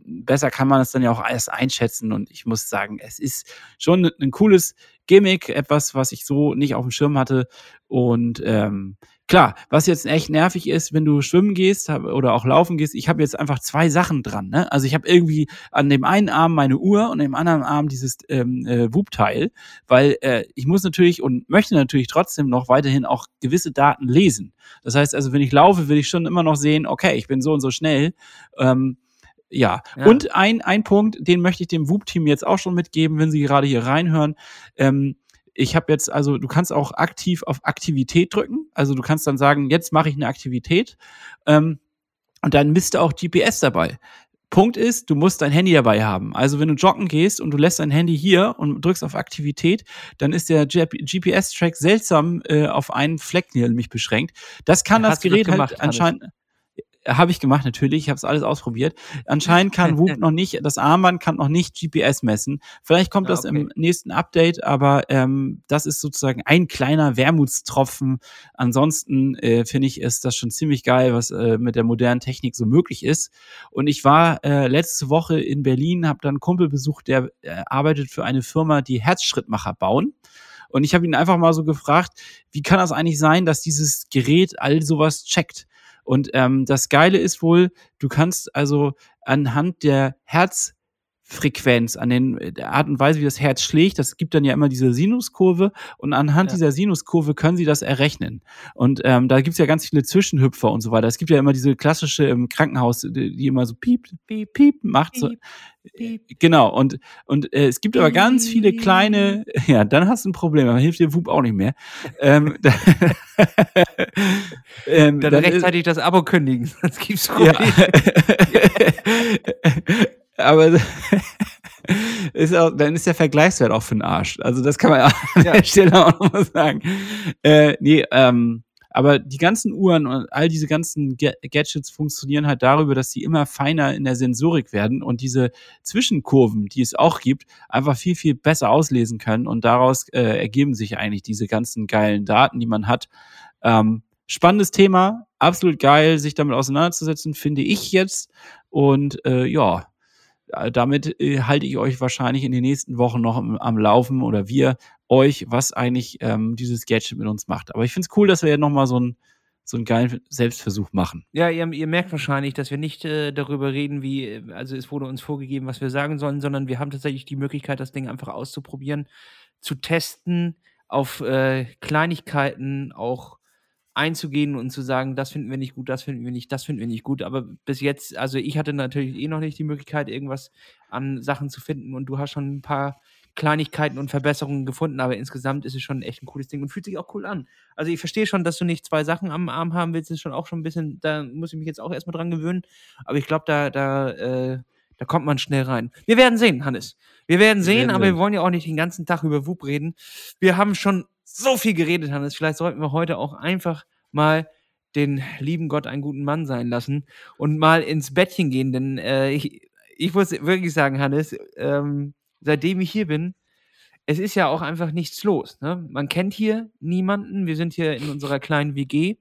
besser kann man es dann ja auch erst einschätzen. Und ich muss sagen, es ist schon ein cooles Gimmick, etwas, was ich so nicht auf dem Schirm hatte. Und ähm, klar, was jetzt echt nervig ist, wenn du schwimmen gehst oder auch laufen gehst, ich habe jetzt einfach zwei Sachen dran. Ne? Also ich habe irgendwie an dem einen Arm meine Uhr und an dem anderen Arm dieses ähm, äh, Whoop-Teil, weil äh, ich muss natürlich und möchte natürlich trotzdem noch weiterhin auch gewisse Daten lesen. Das heißt also, wenn ich laufe, will ich schon immer noch sehen, okay, ich bin so und so schnell. Ähm, ja. ja. Und ein, ein Punkt, den möchte ich dem Whoop-Team jetzt auch schon mitgeben, wenn Sie gerade hier reinhören. Ähm, ich habe jetzt, also du kannst auch aktiv auf Aktivität drücken. Also du kannst dann sagen, jetzt mache ich eine Aktivität. Ähm, und dann misst du auch GPS dabei. Punkt ist, du musst dein Handy dabei haben. Also wenn du joggen gehst und du lässt dein Handy hier und drückst auf Aktivität, dann ist der GPS-Track seltsam äh, auf einen Fleck nämlich beschränkt. Das kann Hast das Gerät das gemacht, halt anscheinend. Habe ich gemacht, natürlich. Ich habe es alles ausprobiert. Anscheinend kann Whoop noch nicht, das Armband kann noch nicht GPS messen. Vielleicht kommt ah, das okay. im nächsten Update, aber ähm, das ist sozusagen ein kleiner Wermutstropfen. Ansonsten äh, finde ich, ist das schon ziemlich geil, was äh, mit der modernen Technik so möglich ist. Und ich war äh, letzte Woche in Berlin, habe dann einen Kumpel besucht, der äh, arbeitet für eine Firma, die Herzschrittmacher bauen. Und ich habe ihn einfach mal so gefragt, wie kann das eigentlich sein, dass dieses Gerät all sowas checkt? Und ähm, das Geile ist wohl, du kannst also anhand der Herz Frequenz, an den, der Art und Weise, wie das Herz schlägt. Das gibt dann ja immer diese Sinuskurve und anhand ja. dieser Sinuskurve können sie das errechnen. Und ähm, da gibt's ja ganz viele Zwischenhüpfer und so weiter. Es gibt ja immer diese klassische im Krankenhaus, die, die immer so piep, piep, piep macht. Piep, so. piep. Genau, und, und äh, es gibt aber ganz viele kleine, ja, dann hast du ein Problem, aber hilft dir Wub auch nicht mehr. ähm, ähm, dann, dann rechtzeitig ist, das Abo kündigen, sonst gibt's Probleme. Ja. Aber ist auch, dann ist der Vergleichswert auch für den Arsch. Also das kann man an ja. der Stelle auch nochmal sagen. Äh, nee, ähm, aber die ganzen Uhren und all diese ganzen Gadgets funktionieren halt darüber, dass sie immer feiner in der Sensorik werden und diese Zwischenkurven, die es auch gibt, einfach viel, viel besser auslesen können. Und daraus äh, ergeben sich eigentlich diese ganzen geilen Daten, die man hat. Ähm, spannendes Thema, absolut geil, sich damit auseinanderzusetzen, finde ich jetzt. Und äh, ja, damit äh, halte ich euch wahrscheinlich in den nächsten Wochen noch am, am Laufen oder wir euch, was eigentlich ähm, dieses Gadget mit uns macht. Aber ich finde es cool, dass wir ja nochmal so ein so einen geilen Selbstversuch machen. Ja, ihr, ihr merkt wahrscheinlich, dass wir nicht äh, darüber reden, wie, äh, also es wurde uns vorgegeben, was wir sagen sollen, sondern wir haben tatsächlich die Möglichkeit, das Ding einfach auszuprobieren, zu testen, auf äh, Kleinigkeiten auch einzugehen und zu sagen, das finden wir nicht gut, das finden wir nicht, das finden wir nicht gut. Aber bis jetzt, also ich hatte natürlich eh noch nicht die Möglichkeit, irgendwas an Sachen zu finden und du hast schon ein paar Kleinigkeiten und Verbesserungen gefunden, aber insgesamt ist es schon echt ein cooles Ding und fühlt sich auch cool an. Also ich verstehe schon, dass du nicht zwei Sachen am Arm haben willst, ist schon auch schon ein bisschen, da muss ich mich jetzt auch erstmal dran gewöhnen, aber ich glaube, da, da, äh, da kommt man schnell rein. Wir werden sehen, Hannes. Wir werden sehen, wir werden aber sehen. wir wollen ja auch nicht den ganzen Tag über WUP reden. Wir haben schon so viel geredet, Hannes. Vielleicht sollten wir heute auch einfach mal den lieben Gott einen guten Mann sein lassen und mal ins Bettchen gehen, denn äh, ich, ich muss wirklich sagen, Hannes, ähm, seitdem ich hier bin, es ist ja auch einfach nichts los. Ne? Man kennt hier niemanden. Wir sind hier in unserer kleinen WG.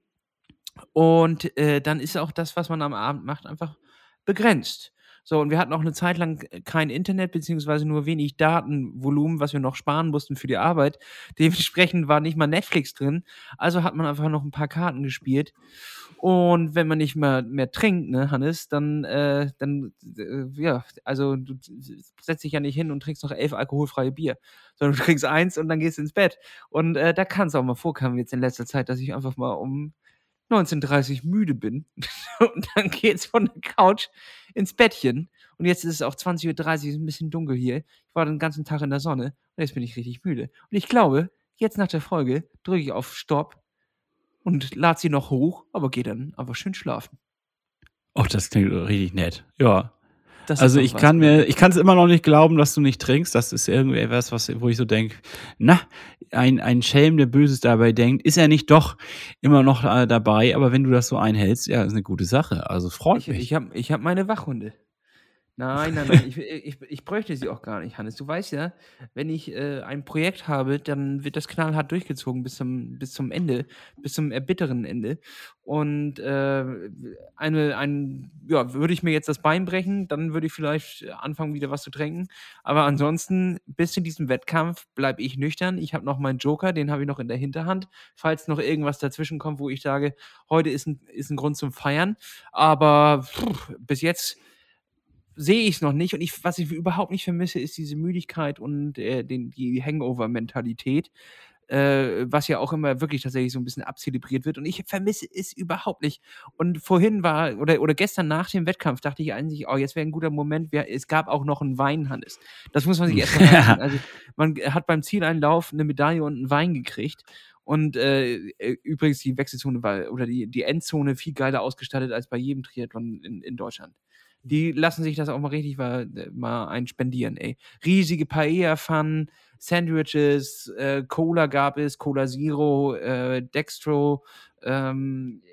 Und äh, dann ist auch das, was man am Abend macht, einfach begrenzt. So, und wir hatten auch eine Zeit lang kein Internet, beziehungsweise nur wenig Datenvolumen, was wir noch sparen mussten für die Arbeit. Dementsprechend war nicht mal Netflix drin. Also hat man einfach noch ein paar Karten gespielt. Und wenn man nicht mehr, mehr trinkt, ne, Hannes, dann, äh, dann äh, ja, also du setzt dich ja nicht hin und trinkst noch elf alkoholfreie Bier, sondern du trinkst eins und dann gehst ins Bett. Und äh, da kann es auch mal vorkommen jetzt in letzter Zeit, dass ich einfach mal um 19.30 müde bin. und dann geht's von der Couch ins Bettchen. Und jetzt ist es auch 20.30 Uhr, ist ein bisschen dunkel hier. Ich war den ganzen Tag in der Sonne und jetzt bin ich richtig müde. Und ich glaube, jetzt nach der Folge drücke ich auf Stopp und lade sie noch hoch, aber gehe dann einfach schön schlafen. Oh, das klingt richtig nett. Ja. Das Also ich kann mir, ich kann es immer noch nicht glauben, dass du nicht trinkst. Das ist irgendwie etwas, was, wo ich so denke, na, ein, ein Schelm, der Böses dabei denkt, ist er nicht doch immer noch äh, dabei, aber wenn du das so einhältst, ja, ist eine gute Sache. Also freut Ich, mich. ich habe ich hab meine Wachhunde. Nein, nein, nein, ich, ich, ich bräuchte sie auch gar nicht, Hannes. Du weißt ja, wenn ich äh, ein Projekt habe, dann wird das knallhart durchgezogen bis zum, bis zum Ende, bis zum erbitternden Ende. Und äh, eine, ein, ja, würde ich mir jetzt das Bein brechen, dann würde ich vielleicht anfangen, wieder was zu trinken. Aber ansonsten, bis zu diesem Wettkampf bleibe ich nüchtern. Ich habe noch meinen Joker, den habe ich noch in der Hinterhand, falls noch irgendwas dazwischen kommt, wo ich sage, heute ist ein, ist ein Grund zum Feiern. Aber pff, bis jetzt sehe ich es noch nicht. Und ich, was ich überhaupt nicht vermisse, ist diese Müdigkeit und äh, den, die Hangover-Mentalität, äh, was ja auch immer wirklich tatsächlich so ein bisschen abzelebriert wird. Und ich vermisse es überhaupt nicht. Und vorhin war, oder, oder gestern nach dem Wettkampf, dachte ich eigentlich, oh, jetzt wäre ein guter Moment. Wir, es gab auch noch einen Wein, Hannes. Das muss man sich erstmal reinziehen. Also, man hat beim Zieleinlauf eine Medaille und einen Wein gekriegt. Und äh, äh, übrigens, die Wechselzone war, oder die, die Endzone viel geiler ausgestattet als bei jedem Triathlon in, in Deutschland. Die lassen sich das auch mal richtig mal, mal einspendieren, ey. Riesige Paella-Pfannen, Sandwiches, äh, Cola gab es, Cola Zero, äh, Dextro, ähm,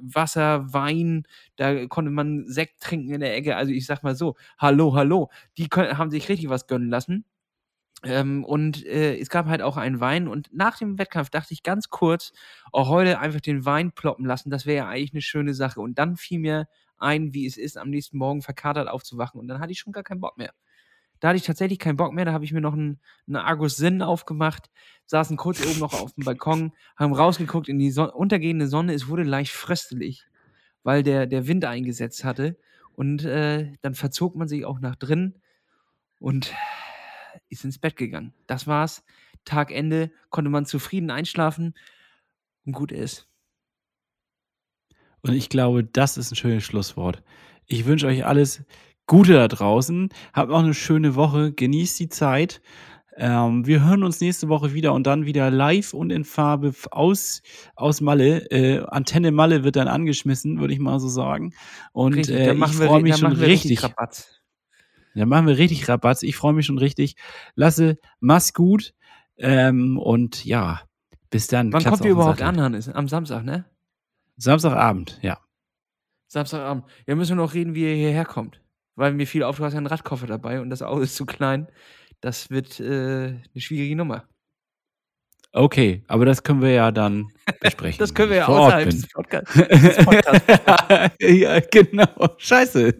Wasser, Wein, da konnte man Sekt trinken in der Ecke. Also ich sag mal so, hallo, hallo. Die können, haben sich richtig was gönnen lassen. Ähm, und äh, es gab halt auch einen Wein. Und nach dem Wettkampf dachte ich ganz kurz, auch heute einfach den Wein ploppen lassen, das wäre ja eigentlich eine schöne Sache. Und dann fiel mir ein, wie es ist, am nächsten Morgen verkatert aufzuwachen. Und dann hatte ich schon gar keinen Bock mehr. Da hatte ich tatsächlich keinen Bock mehr. Da habe ich mir noch einen, einen Argus Sinn aufgemacht, saßen kurz oben noch auf dem Balkon, haben rausgeguckt in die Son untergehende Sonne. Es wurde leicht fröstelig, weil der, der Wind eingesetzt hatte. Und äh, dann verzog man sich auch nach drin und ist ins Bett gegangen. Das war's. Tagende konnte man zufrieden einschlafen und gut ist. Und ich glaube, das ist ein schönes Schlusswort. Ich wünsche euch alles Gute da draußen. Habt noch eine schöne Woche. Genießt die Zeit. Ähm, wir hören uns nächste Woche wieder und dann wieder live und in Farbe aus, aus Malle. Äh, Antenne Malle wird dann angeschmissen, würde ich mal so sagen. Und Richtig, äh, ich freue mich schon wir richtig. Dann machen wir richtig Rabatz. Ich freue mich schon richtig. Lasse, mach's gut. Ähm, und ja, bis dann. Wann Klatsch kommt ihr überhaupt an, Hannes? Am Samstag, ne? Samstagabend, ja. Samstagabend. Ja, müssen wir noch reden, wie ihr hierher kommt. Weil mir fiel auf, du hast ja einen Radkoffer dabei und das Auto ist zu klein. Das wird äh, eine schwierige Nummer. Okay, aber das können wir ja dann besprechen. Das können wir ja außerhalb des Podcasts. des Podcasts. ja, genau. Scheiße.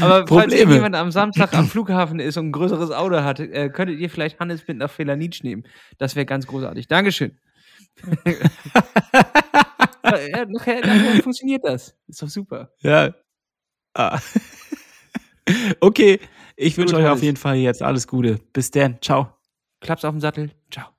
Aber falls Probleme. irgendjemand am Samstag am Flughafen ist und ein größeres Auto hat, äh, könntet ihr vielleicht Hannes mit nach Felanitsch nehmen. Das wäre ganz großartig. Dankeschön. ja, nachher, nachher funktioniert das. Ist doch super. ja. Ah. okay, ich wünsche euch auf Hannes. jeden Fall jetzt alles Gute. Bis dann. Ciao. Klaps auf den Sattel. Ciao.